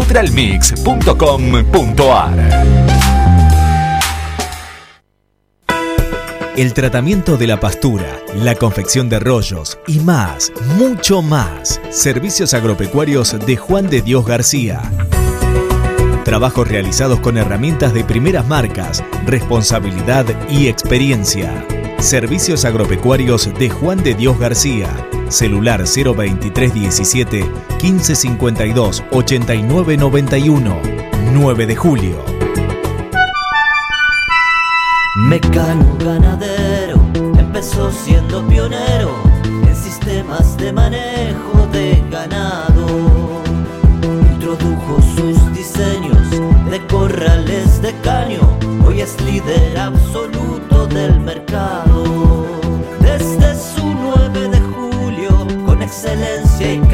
www.nutralmix.com.ar El tratamiento de la pastura, la confección de rollos y más, mucho más. Servicios agropecuarios de Juan de Dios García. Trabajos realizados con herramientas de primeras marcas, responsabilidad y experiencia. Servicios agropecuarios de Juan de Dios García. Celular 02317 1552 8991. 9 de julio. Mecano ganadero empezó siendo pionero en sistemas de manejo de ganado. Introdujo sus diseños de corrales de caño, hoy es líder absoluto del mercado.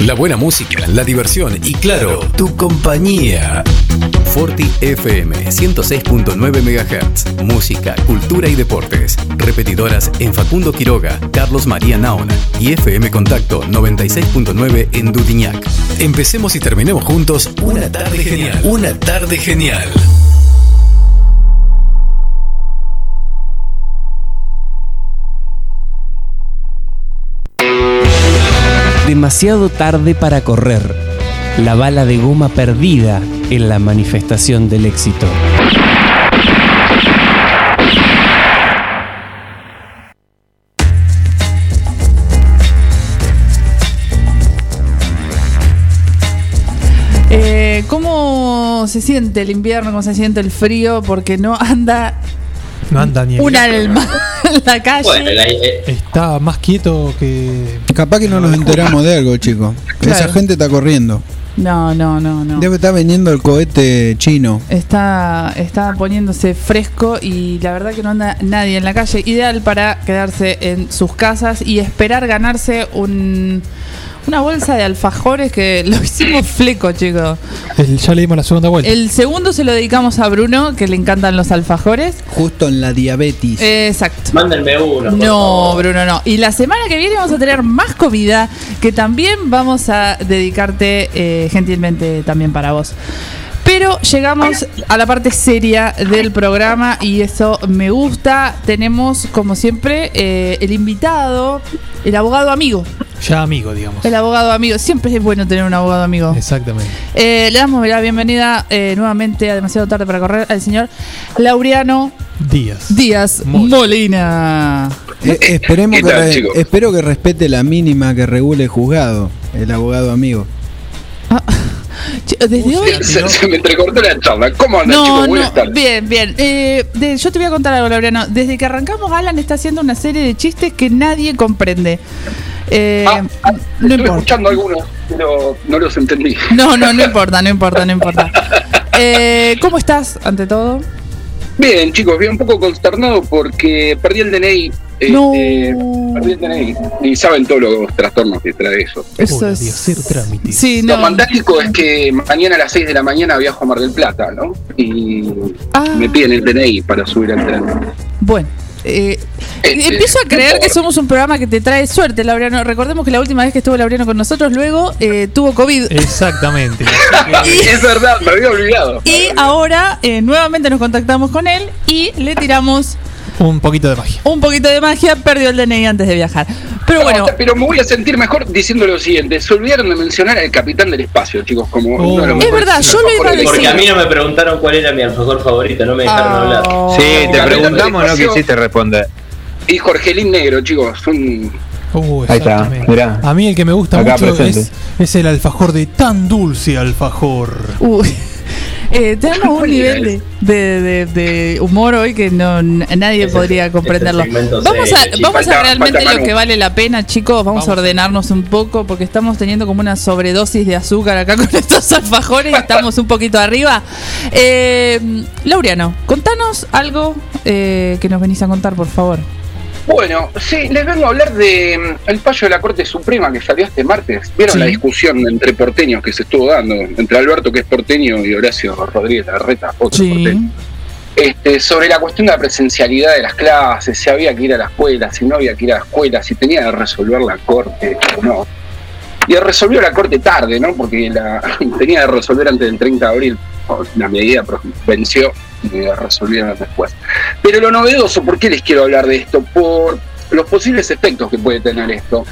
La buena música, la diversión y claro, tu compañía. Forti FM 106.9 MHz. Música, cultura y deportes. Repetidoras en Facundo Quiroga, Carlos María Naona y FM Contacto 96.9 en Dudiñac. Empecemos y terminemos juntos una tarde genial. Una tarde genial. Demasiado tarde para correr. La bala de goma perdida en la manifestación del éxito. Eh, ¿Cómo se siente el invierno? ¿Cómo se siente el frío? Porque no anda No anda ni un alma en la calle. Está más quieto que. Capaz que no nos enteramos de algo, chicos. Claro. Esa gente está corriendo. No, no, no, no. Debe estar vendiendo el cohete chino. Está, está poniéndose fresco y la verdad que no anda nadie en la calle. Ideal para quedarse en sus casas y esperar ganarse un, una bolsa de alfajores que lo hicimos fleco, chicos. El- ya le dimos la segunda vuelta. El segundo se lo dedicamos a Bruno, que le encantan los alfajores. Justo en la diabetes. Exacto. Mándenme uno. por No, favor. Bruno, no. Y la semana que viene vamos a tener más comida que también vamos a dedicarte eh, gentilmente también para vos. Pero llegamos a la parte seria del programa y eso me gusta. Tenemos, como siempre, eh, el invitado, el abogado amigo. Ya amigo, digamos. El abogado amigo. Siempre es bueno tener un abogado amigo. Exactamente. Eh, le damos la bienvenida eh, nuevamente a demasiado tarde para correr al señor Laureano Díaz. Díaz Molina. Eh, esperemos ¿Qué que tal, re- chicos? espero que respete la mínima que regule el juzgado, el abogado amigo. Desde hoy. Se, se me entrecortó la charla. ¿Cómo andan, No, chicos? no, bien, bien. Eh, de- yo te voy a contar algo, Laureano. Desde que arrancamos, Alan está haciendo una serie de chistes que nadie comprende. Eh, no Estuve importa. escuchando algunos, pero no los entendí. No, no, no importa, no importa, no importa. Eh, ¿Cómo estás, ante todo? Bien, chicos, bien un poco consternado porque perdí el DNI. este, No. Perdí el DNI. Y saben todos los trastornos que trae eso. Eso es. Sí, Lo no. fantástico es que mañana a las 6 de la mañana viajo a Mar del Plata, ¿no? Y Ah. me piden el DNI para subir al tren. Bueno. Eh, Este, empiezo a creer que somos un programa que te trae suerte, Laureano. Recordemos que la última vez que estuvo Laureano con nosotros, luego eh, tuvo COVID. Exactamente. es verdad, me había olvidado. Y ahora eh, nuevamente nos contactamos con él y le tiramos Un poquito de magia. un poquito de magia. Perdió el DNI antes de viajar. Pero bueno, No, pero me voy a sentir mejor diciendo lo siguiente. Se olvidaron de mencionar al capitán del espacio, chicos, como uno de los Es verdad, yo lo iba a decir. Porque a mí no me preguntaron cuál era mi alfajor favorito, no me dejaron hablar. Sí, te preguntamos, no quisiste responder. Y Jorgelín Negro, chicos, un... Uh, Ahí está, mirá. A mí el que me gusta Acá mucho es, es el alfajor de tan dulce alfajor. Uy. Eh, tenemos un nivel de, de- de- de humor hoy que no nadie podría comprenderlo. segmento Vamos a, vamos a realmente lo que vale la pena, chicos. Vamos, a ordenarnos un poco porque estamos teniendo como una sobredosis de azúcar acá con estos alfajores. Estamos un poquito arriba. Eh, Laureano, contanos algo eh, que nos venís a contar, por favor. Bueno, sí, les vengo a hablar de mm, el fallo de la Corte Suprema que salió este martes. ¿Vieron Sí. la discusión entre porteños que se estuvo dando? Entre Alberto, que es porteño, y Horacio Rodríguez Larreta, otro porteño. Este, sobre la cuestión de la presencialidad de las clases, si había que ir a la escuela, si no había que ir a la escuela, si tenía que resolver la Corte o no. Y resolvió la Corte tarde, ¿no? Porque la, tenía que resolver antes del 30 de abril. La medida venció la resolvieron después. Pero lo novedoso, ¿por qué les quiero hablar de esto? Por los posibles efectos que puede tener esto.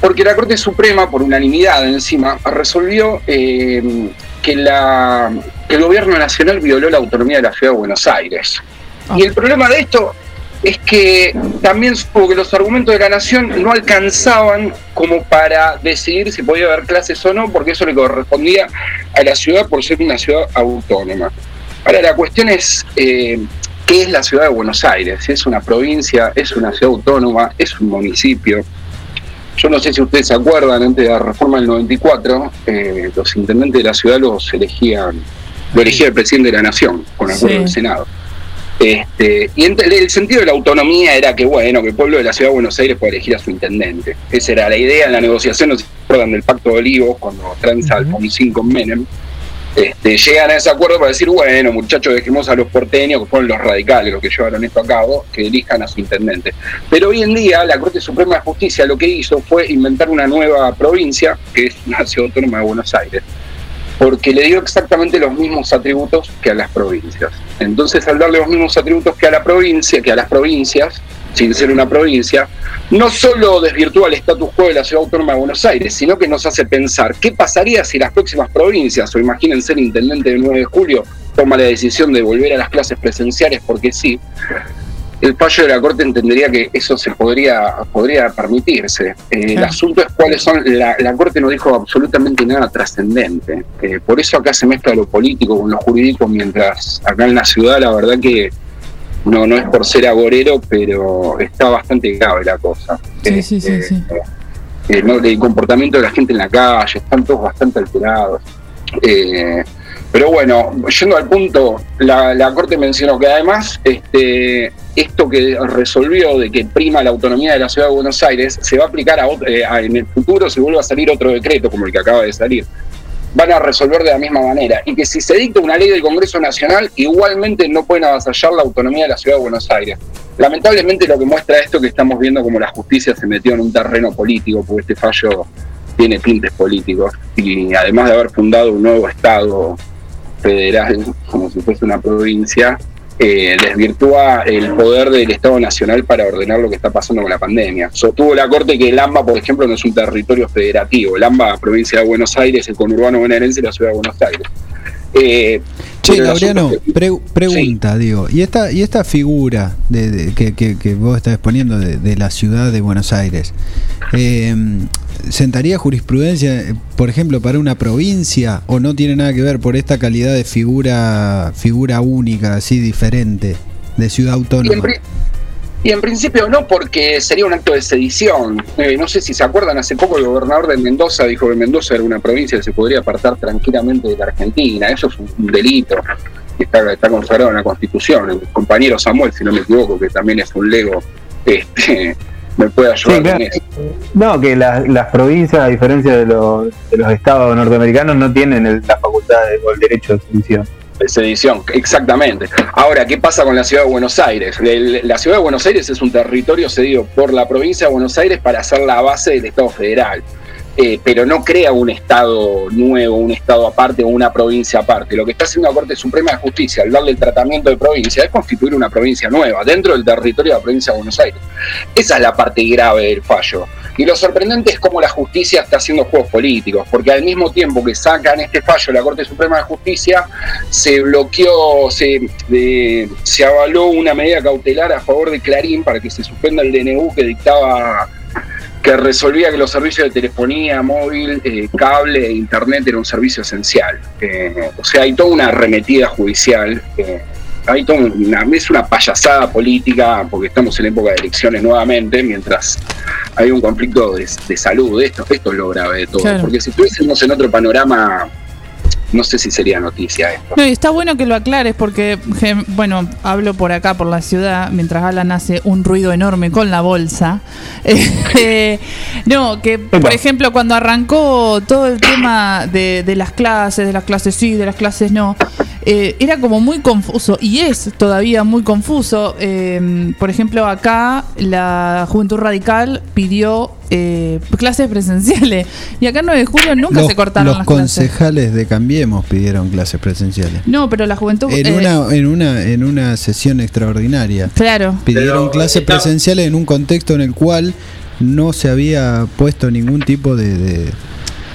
Porque la Corte Suprema, por unanimidad encima, resolvió eh, que, la, que el gobierno nacional violó la autonomía de la ciudad de Buenos Aires. Y el problema de esto es que también supongo que los argumentos de la nación no alcanzaban como para decidir si podía haber clases o no, porque eso le correspondía a la ciudad por ser una ciudad autónoma. Ahora la cuestión es, eh, ¿qué es la ciudad de Buenos Aires? ¿Es una provincia? ¿Es una ciudad autónoma? ¿Es un municipio? Yo no sé si ustedes se acuerdan, antes de la reforma del 94, eh, los intendentes de la ciudad los elegían, lo elegía el presidente de la nación, con acuerdo Sí. del Senado. Este, y el sentido de la autonomía era que, bueno, que el pueblo de la ciudad de Buenos Aires puede elegir a su intendente. Esa era la idea en la negociación, no se acuerdan del Pacto de Olivos, cuando tranza Alfonsín con Menem. Este, llegan a ese acuerdo para decir, bueno, muchachos, dejemos a los porteños, que fueron los radicales los que llevaron esto a cabo, que elijan a su intendente. Pero hoy en día la Corte Suprema de Justicia lo que hizo fue inventar una nueva provincia, que es la Ciudad Autónoma de Buenos Aires, porque le dio exactamente los mismos atributos que a las provincias. Entonces, al darle los mismos atributos que a la provincia, que a las provincias, sin ser una provincia, no solo desvirtúa el status quo de la Ciudad Autónoma de Buenos Aires, sino que nos hace pensar qué pasaría si las próximas provincias, o imagínense el intendente del 9 de julio, toma la decisión de volver a las clases presenciales porque sí, el fallo de la Corte entendería que eso se podría, podría permitirse. Eh, El asunto es cuáles son. La, la Corte no dijo absolutamente nada trascendente. Eh, por eso acá se mezcla lo político con lo jurídico, mientras acá en la ciudad, la verdad que no, no es por ser agorero, pero está bastante grave la cosa. Sí, sí, sí, sí. Eh, ¿no? El comportamiento de la gente en la calle, están todos bastante alterados. Eh, pero bueno, yendo al punto, la, Corte mencionó que además este, esto que resolvió de que prima la autonomía de la Ciudad de Buenos Aires se va a aplicar a, eh, a- en el futuro si vuelve a salir otro decreto como el que acaba de salir. Van a resolver de la misma manera. Y que si se dicta una ley del Congreso Nacional, igualmente no pueden avasallar la autonomía de la Ciudad de Buenos Aires. Lamentablemente lo que muestra esto es que estamos viendo como la justicia se metió en un terreno político, porque este fallo tiene tintes políticos. Y además de haber fundado un nuevo Estado federal, como si fuese una provincia, eh, desvirtúa el poder del Estado Nacional para ordenar lo que está pasando con la pandemia. Sostuvo la Corte que el AMBA, por ejemplo, no es un territorio federativo. El AMBA, provincia de Buenos Aires, el conurbano bonaerense y la ciudad de Buenos Aires. Eh, Che, pre- pregunta, digo, y esta, y esta figura de, de- que, que- que vos estás exponiendo de, de la ciudad de Buenos Aires, eh, ¿sentaría jurisprudencia, por ejemplo, para una provincia o no tiene nada que ver por esta calidad de figura, figura única, así diferente, de ciudad autónoma? Y en principio no, porque sería un acto de sedición. Eh, no sé si se acuerdan, hace poco el gobernador de Mendoza dijo que Mendoza era una provincia que se podría apartar tranquilamente de la Argentina. Eso es un delito que está, está consagrado en la Constitución. El compañero Samuel, si no me equivoco, que también es un lego, este, me puede ayudar Sí, claro. con eso. No, que las, las provincias, a diferencia de los, de los estados norteamericanos, no tienen el- la facultad de- o el derecho de sedición. Sedición, exactamente. Ahora, ¿qué pasa con la ciudad de Buenos Aires? La ciudad de Buenos Aires es un territorio cedido por la provincia de Buenos Aires para ser la base del Estado federal. Eh, pero no crea un Estado nuevo, un Estado aparte o una provincia aparte. Lo que está haciendo la Corte Suprema de Justicia al darle el tratamiento de provincia es constituir una provincia nueva dentro del territorio de la provincia de Buenos Aires. Esa es la parte grave del fallo. Y lo sorprendente es cómo la justicia está haciendo juegos políticos, porque al mismo tiempo que sacan este fallo la Corte Suprema de Justicia, se bloqueó, se, de- se avaló una medida cautelar a favor de Clarín para que se suspenda el DNU que dictaba que resolvía que los servicios de telefonía móvil, eh, cable e internet era un servicio esencial. Eh, o sea, hay toda una arremetida judicial. eh, hay toda una, es una payasada política porque estamos en época de elecciones nuevamente, mientras hay un conflicto de, de salud. Esto, esto es lo grave de todo. Claro. Porque si estuviésemos en otro panorama, no sé si sería noticia esto. No, y está bueno que lo aclares porque, bueno, hablo por acá, por la ciudad, mientras Alan hace un ruido enorme con la bolsa. Eh, no, que por ejemplo cuando arrancó todo el tema de, de las clases, de las clases sí, de las clases no, eh, era como muy confuso y es todavía muy confuso. Eh, por ejemplo, acá la Juventud Radical pidió eh, clases presenciales y acá en 9 de julio nunca los se cortaron los las clases. concejales de Cambiemos pidieron clases presenciales. No, pero la Juventud... En eh, una, en una, en una sesión extraordinaria. Claro. Pidieron clases está- presenciales en un contexto en el cual no se había puesto ningún tipo de, de-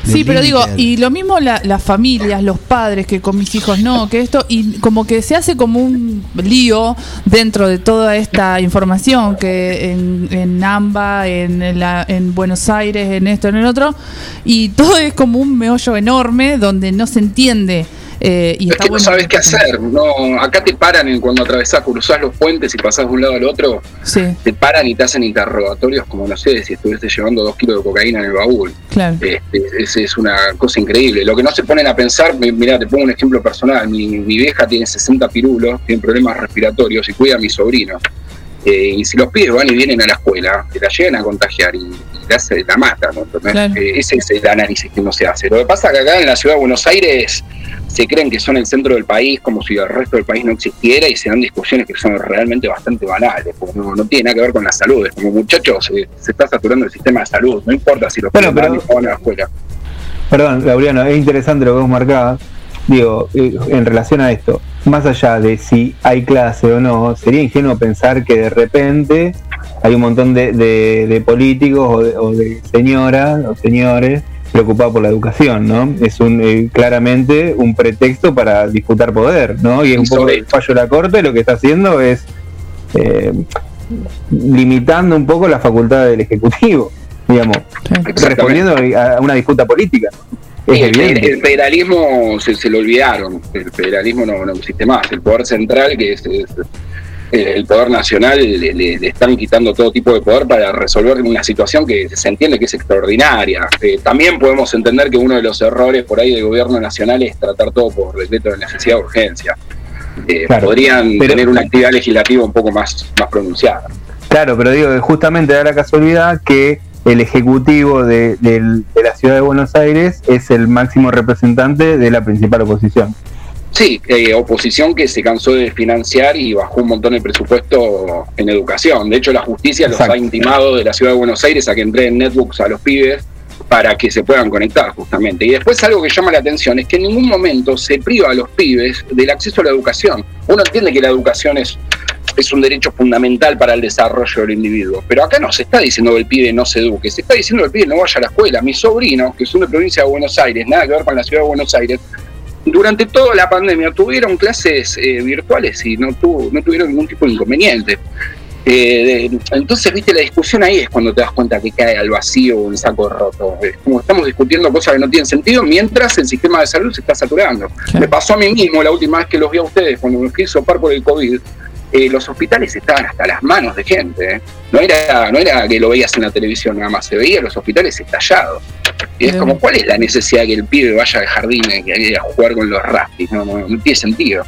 Sí, pero digo, y lo mismo la- las familias, los padres, que con mis hijos no, que esto, y como que se hace como un lío dentro de toda esta información que en, en AMBA, en, la, en Buenos Aires, en esto, en el otro, y todo es como un meollo enorme donde no se entiende. Eh, y es está que no sabes qué hacer. No, acá te paran en cuando atravesás, cruzás los puentes y pasás de un lado al otro, Sí, te paran y te hacen interrogatorios como no sé si estuviste llevando dos kilos de cocaína en el baúl. claro. Este, es, es una cosa increíble. Lo que no se ponen a pensar, mi- mirá, te pongo un ejemplo personal. Mi, mi vieja tiene 60 pirulos, tiene problemas respiratorios y cuida a mi sobrino. Eh, y si los pibes van y vienen a la escuela, te la llegan a contagiar y, y la, se- la matan. ¿no? Claro. Eh, ese es el análisis que no se hace. Lo que pasa es que acá en la ciudad de Buenos Aires se creen que son el centro del país como si el resto del país no existiera y se dan discusiones que son realmente bastante banales, porque no, no tiene nada que ver con la salud. Es como muchachos, eh, se está saturando el sistema de salud, no importa si los Bueno, pero- van a la escuela. Perdón, Laureano, es interesante lo que vos marcabas. Digo, eh, en relación a esto, más allá de si hay clase o no, sería ingenuo pensar que de repente hay un montón de, de- de políticos o de, o de señoras o señores preocupados por la educación, ¿no? Es un eh, claramente un pretexto para disputar poder, ¿no? Y es un poco el fallo de la Corte lo que está haciendo es eh, limitando un poco la facultad del Ejecutivo, digamos, respondiendo a una disputa política. Es el, evidente. el federalismo se, se lo olvidaron, el federalismo no, no existe más, el poder central, que es, es- el poder nacional, le, le- le están quitando todo tipo de poder para resolver una situación que se entiende que es extraordinaria. Eh, también podemos entender que uno de los errores por ahí del gobierno nacional es tratar todo por decreto de necesidad de urgencia. Eh, Claro, podrían pero- tener una actividad legislativa un poco más, más pronunciada. Claro, pero digo justamente da la casualidad que el ejecutivo de la ciudad de Buenos Aires es el máximo representante de la principal oposición. Sí, eh, oposición que se cansó de financiar y bajó un montón el presupuesto en educación. De hecho, la justicia los ha intimado de la ciudad de Buenos Aires a que entreguen netbooks a los pibes para que se puedan conectar justamente. Y después algo que llama la atención es que en ningún momento se priva a los pibes del acceso a la educación. Uno entiende que la educación es, es un derecho fundamental para el desarrollo del individuo, pero acá no se está diciendo que el pibe no se eduque, se está diciendo que el pibe no vaya a la escuela. Mis sobrinos, que son de provincia de Buenos Aires, nada que ver con la ciudad de Buenos Aires, durante toda la pandemia tuvieron clases eh, virtuales y no, tuvo, no tuvieron ningún tipo de inconveniente. Eh, de- entonces, viste, la discusión ahí es cuando te das cuenta que cae al vacío un saco roto. Es como estamos discutiendo cosas que no tienen sentido mientras el sistema de salud se está saturando. Me pasó a mí mismo la última vez que los vi a ustedes, cuando me fui sopar por el COVID. Eh, los hospitales estaban hasta las manos de gente. ¿eh? No, era, no era que lo veías en la televisión nada más, se veía los hospitales estallados. Y es como, ¿cuál es la necesidad de que el pibe vaya al jardín y que vaya a jugar con los rapis? No, no, no tiene sentido.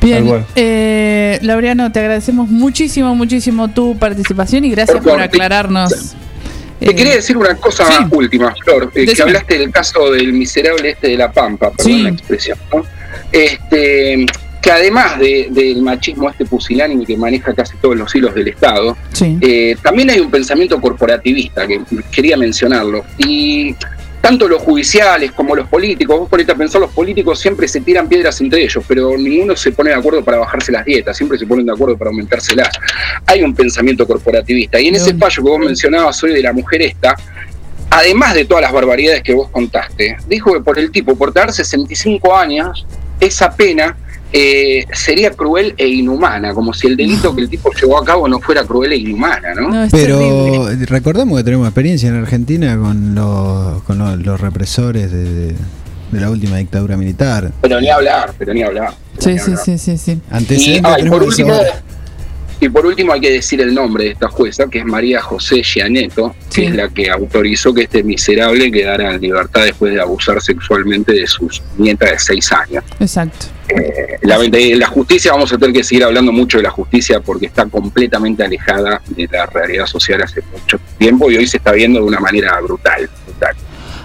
Bien, eh, Laureano, te agradecemos muchísimo, muchísimo tu participación y gracias por aclararnos. Te quería decir una cosa última, Flor, eh, que hablaste del caso del miserable este de la Pampa, perdón la expresión, ¿no? Este, que además de- del machismo este pusilánime que maneja casi todos los hilos del Estado, eh, también hay un pensamiento corporativista, que quería mencionarlo, y tanto los judiciales como los políticos, vos ponete a pensar, los políticos siempre se tiran piedras entre ellos, pero ninguno se pone de acuerdo para bajarse las dietas, siempre se ponen de acuerdo para aumentárselas. Hay un pensamiento corporativista, y en ese fallo que vos mencionabas hoy de la mujer esta, además de todas las barbaridades que vos contaste, dijo que por el tipo, por tener 65 años, esa pena eh, sería cruel e inhumana, como si el delito que el tipo llevó a cabo no fuera cruel e inhumana, ¿no? Pero recordemos que tenemos experiencia en Argentina con los, con los, los represores de, de- de la última dictadura militar. Pero ni hablar, pero ni hablar. Sí, sí, sí, sí, sí. Y, Antecedentes ah, y por último. Y por último hay que decir el nombre de esta jueza, que es María José Gianeto, que es la que autorizó que este miserable quedara en libertad después de abusar sexualmente de sus nietas de seis años. Exacto. Eh, la, de la justicia, vamos a tener que seguir hablando mucho de la justicia porque está completamente alejada de la realidad social hace mucho tiempo y hoy se está viendo de una manera brutal.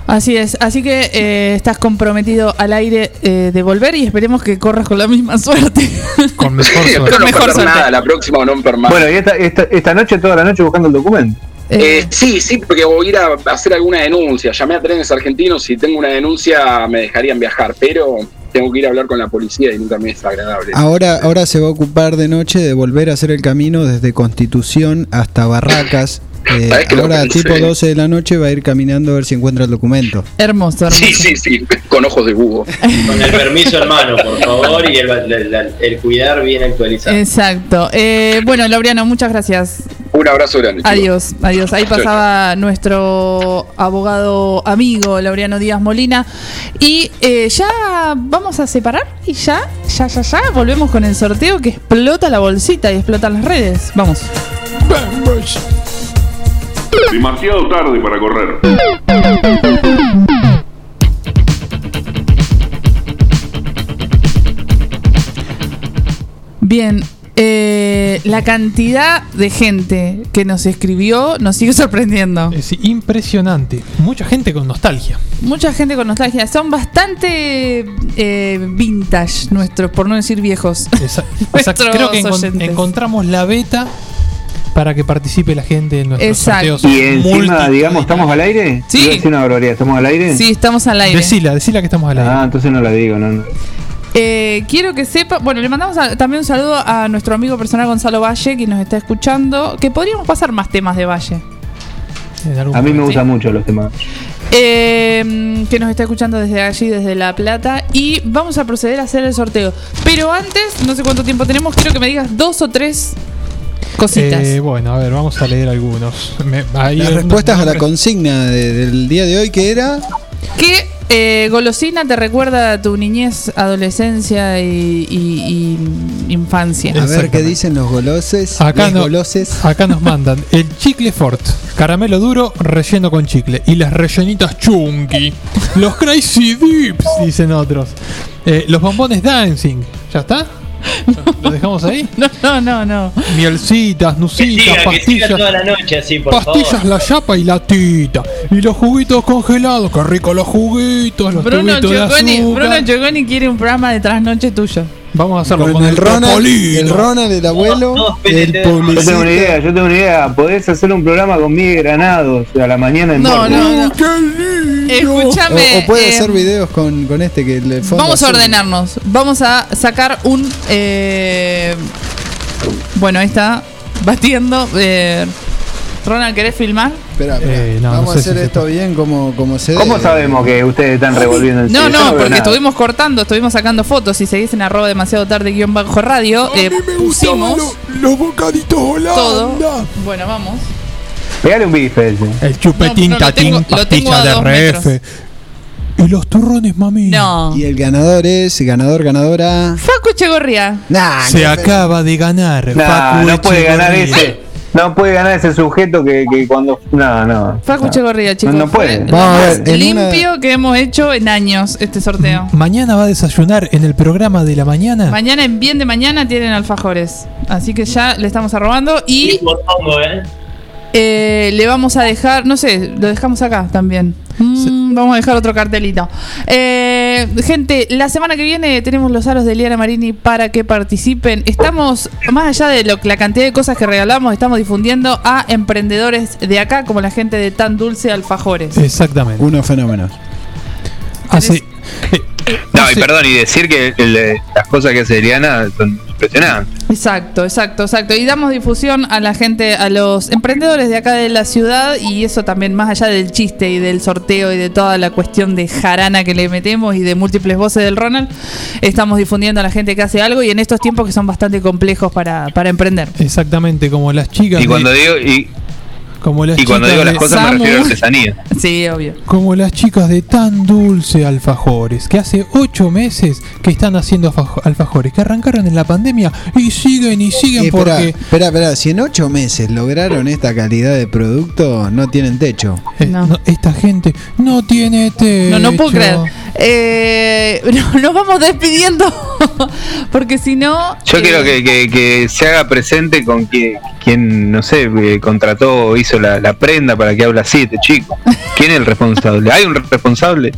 Así es, así que eh, estás comprometido al aire eh, de volver y esperemos que corras con la misma suerte. Con mejor Espero no perder nada, la próxima o no perder Bueno, y esta, esta, esta noche, toda la noche buscando el documento. Eh, sí, sí, porque voy a ir a hacer alguna denuncia. Llamé a trenes argentinos, si tengo una denuncia me dejarían viajar, pero tengo que ir a hablar con la policía y nunca me es agradable. Ahora, ahora se va a ocupar de noche de volver a hacer el camino desde Constitución hasta Barracas Eh, ¿Sabés que lo ahora, pensé? tipo 12 de la noche, va a ir caminando a ver si encuentra el documento. Hermoso, hermoso. Sí, sí, sí, con ojos de búho. Con el permiso en mano, por favor, y el, el- el cuidar bien actualizado. Exacto. Eh, bueno, Laureano, muchas gracias. Un abrazo grande. Adiós, adiós. Ahí Chau, pasaba nuestro abogado amigo Laureano Díaz Molina. Y eh, ya vamos a separar y ya, ya, ya, ya volvemos con el sorteo que explota la bolsita y explotan las redes. Vamos. Demasiado tarde para correr. Bien. eh, la cantidad de gente que nos escribió nos sigue sorprendiendo. Es impresionante. Mucha gente con nostalgia. Mucha gente con nostalgia. Son bastante eh, vintage nuestros, por no decir viejos. Exacto. Creo que oyentes. encontramos la beta para que participe la gente en nuestros Exacto. sorteos. Y encima, digamos, ¿estamos al aire? Sí. Decir una barbaridad, ¿estamos al aire? Sí, estamos al aire. Decila, decila que estamos al aire. Ah, entonces no la digo, no, no. Eh, quiero que sepa, bueno, le mandamos a- también un saludo a nuestro amigo personal Gonzalo Valle, que nos está escuchando, que podríamos pasar más temas de Valle. A mí me gustan mucho los temas. Eh, que nos está escuchando desde allí, desde La Plata. Y vamos a proceder a hacer el sorteo. Pero antes, no sé cuánto tiempo tenemos, quiero que me digas dos o tres cositas. Eh, bueno, a ver, vamos a leer algunos. Me- ahí Las respuestas a la consigna de- del día de hoy, que era. ¿Qué eh, golosina te recuerda a tu niñez, adolescencia y, y- y infancia? A ver qué dicen los goloses. Acá, les no- goloses. acá nos mandan el chicle fort, caramelo duro relleno con chicle y las rellenitas chunky, los crazy dips, dicen otros, Eh, los bombones dancing, ¿ya está? ¿Lo dejamos ahí? No, no, no, no. Mielcitas, siga, siga pastillas. toda la noche así, por Pastillas, favor. la chapa y la tita. Y los juguitos congelados. Qué rico los juguitos, los Bruno tubitos de Gioconi, azúcar. Bruno Gioconi quiere un programa de trasnoche tuyo. Vamos a hacerlo Con, con, el Ronald, Topolino. el Ronald, el abuelo, el Yo tengo una idea, yo tengo una idea. Podés hacer un programa con Miguel Granados a la mañana en No, Morbo. no, no. Escúchame. O, o puede eh, hacer videos con, con este que le fondo Vamos a ordenarnos. Vamos a sacar un. eh, bueno, ahí está. Batiendo. eh, Ronald, ¿querés filmar? Espera. Eh, no, Vamos no a hacer si esto bien como, como se ¿Cómo debe. sabemos que ustedes están revolviendo en No, no, veo porque nada. estuvimos cortando, estuvimos sacando fotos. Si seguís en arroba demasiado tarde guion bajo radio, eh, pusimos Los bocaditos todo. Bueno, vamos. Pegale un bife ese. El chupetín, No, lo tatín, tengo- lo tengo pastilla a de RF. metros. Y los turrones, mami. No. Y el ganador es, ganador, ganadora. Facu Echegorría. Nah, Se acaba de ganar. Nah, Facu no puede ganar ese. No puede ganar ese sujeto que, que cuando. No, no. Facu no. Echegorría, chicos. No, no puede. Vamos a ver, una- limpio que hemos hecho en años este sorteo. Mañana va a desayunar en el programa de la mañana. Mañana en bien de mañana tienen alfajores. Así que ya le estamos arrobando y Botongo, ¿eh? Eh, le vamos a dejar, no sé, lo dejamos acá también. Mm, vamos a dejar otro cartelito. Eh, gente, la semana que viene tenemos los aros de Liana Marini para que participen. Estamos, más allá de lo, la cantidad de cosas que regalamos, estamos difundiendo a emprendedores de acá, como la gente de Tan Dulce Alfajores. Exactamente. Unos fenómenos. Hace, No, y perdón, y decir que el- las cosas que hace Eliana son impresionantes. Exacto, exacto, exacto. Y damos difusión a la gente, a los emprendedores de acá de la ciudad y eso también más allá del chiste y del sorteo y de toda la cuestión de jarana que le metemos y de múltiples voces del Ronald, estamos difundiendo a la gente que hace algo y en estos tiempos que son bastante complejos para, para emprender. exactamente, como las chicas. Y cuando de, digo, y, como las y cuando digo las cosas me Samu. refiero a artesanía. Sí, obvio. Como las chicas de tan dulce alfajores, que hace ocho meses que están haciendo alfaj- alfajores, que arrancaron en la pandemia y siguen y siguen Eh, porque espera, espera, si en ocho meses lograron esta calidad de producto, no tienen techo. eh, no, esta gente no tiene techo. No, no puedo creer. Eh, no- nos vamos despidiendo porque si no... Yo eh, quiero que, que- que se haga presente con quien, quien no sé, eh, contrató o hizo la, la prenda para que hable así este chico. ¿Quién es el responsable? ¿Hay un responsable?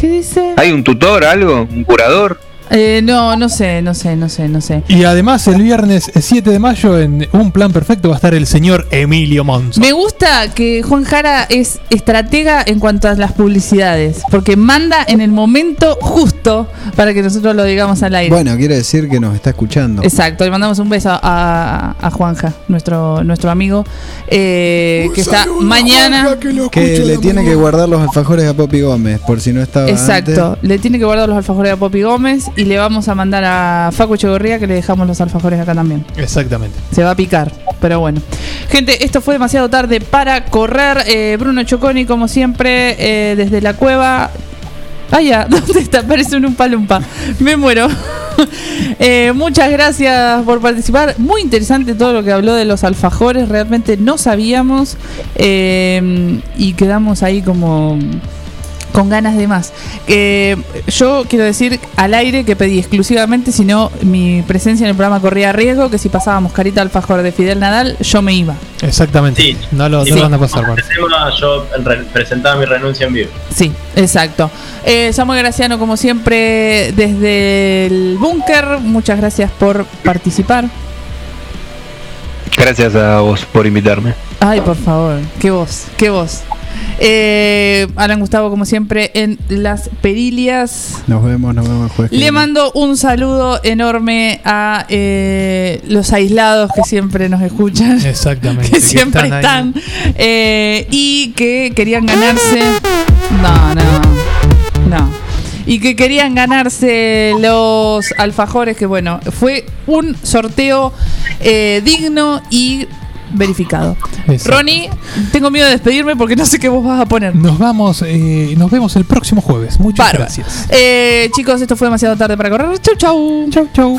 ¿Qué dice? ¿Hay un tutor, algo? ¿Un curador? Eh, no, no sé, no sé, no sé, no sé. Y además el viernes 7 de mayo en Un Plan Perfecto va a estar el señor Emilio Monzo. Me gusta que Juan Jara es estratega en cuanto a las publicidades, porque manda en el momento justo para que nosotros lo digamos al aire. Bueno, quiere decir que nos está escuchando. Exacto, le mandamos un beso a, a Juanja, nuestro, nuestro amigo, eh, que está mañana. Que le tiene que guardar los alfajores a Poppy Gómez, por si no estaba Exacto, antes. le tiene que guardar los alfajores a Poppy Gómez y le vamos a mandar a Facu Echegorría que le dejamos los alfajores acá también. Exactamente. Se va a picar, pero bueno. Gente, esto fue demasiado tarde para correr. Eh, Bruno Choconi, como siempre, eh, desde la cueva. Ah, ya, ¿dónde está? Parece un palumpa. Me muero. Eh, muchas gracias por participar. Muy interesante todo lo que habló de los alfajores. Realmente no sabíamos. eh, y quedamos ahí como con ganas de más. Eh, yo quiero decir al aire que pedí exclusivamente, si no mi presencia en el programa corría riesgo, que si pasábamos carita alfajor de Fidel Nadal, yo me iba. Exactamente. Sí. No lo, Sí, no lo van a pasar, Juan. Tema yo re- presentaba mi renuncia en vivo. Sí, exacto. Eh, Samuel Graciano, como siempre, desde el búnker, muchas gracias por participar. Gracias a vos por invitarme. Ay, por favor, qué voz, qué voz. Eh, Alan Gustavo, como siempre, en las perilias. Nos vemos, nos vemos el jueves. Le mando un saludo enorme a eh, los aislados que siempre nos escuchan. Exactamente. Que siempre están. eh, y que querían ganarse. No, no. No. Y que querían ganarse los alfajores, que bueno, fue un sorteo eh, digno y verificado. Exacto. Ronnie, tengo miedo de despedirme porque no sé qué vos vas a poner. Nos vamos, eh, nos vemos el próximo jueves. Muchas Bárbaro. gracias. Eh, chicos, esto fue demasiado tarde para correr. Chau, chau. Chau, chau.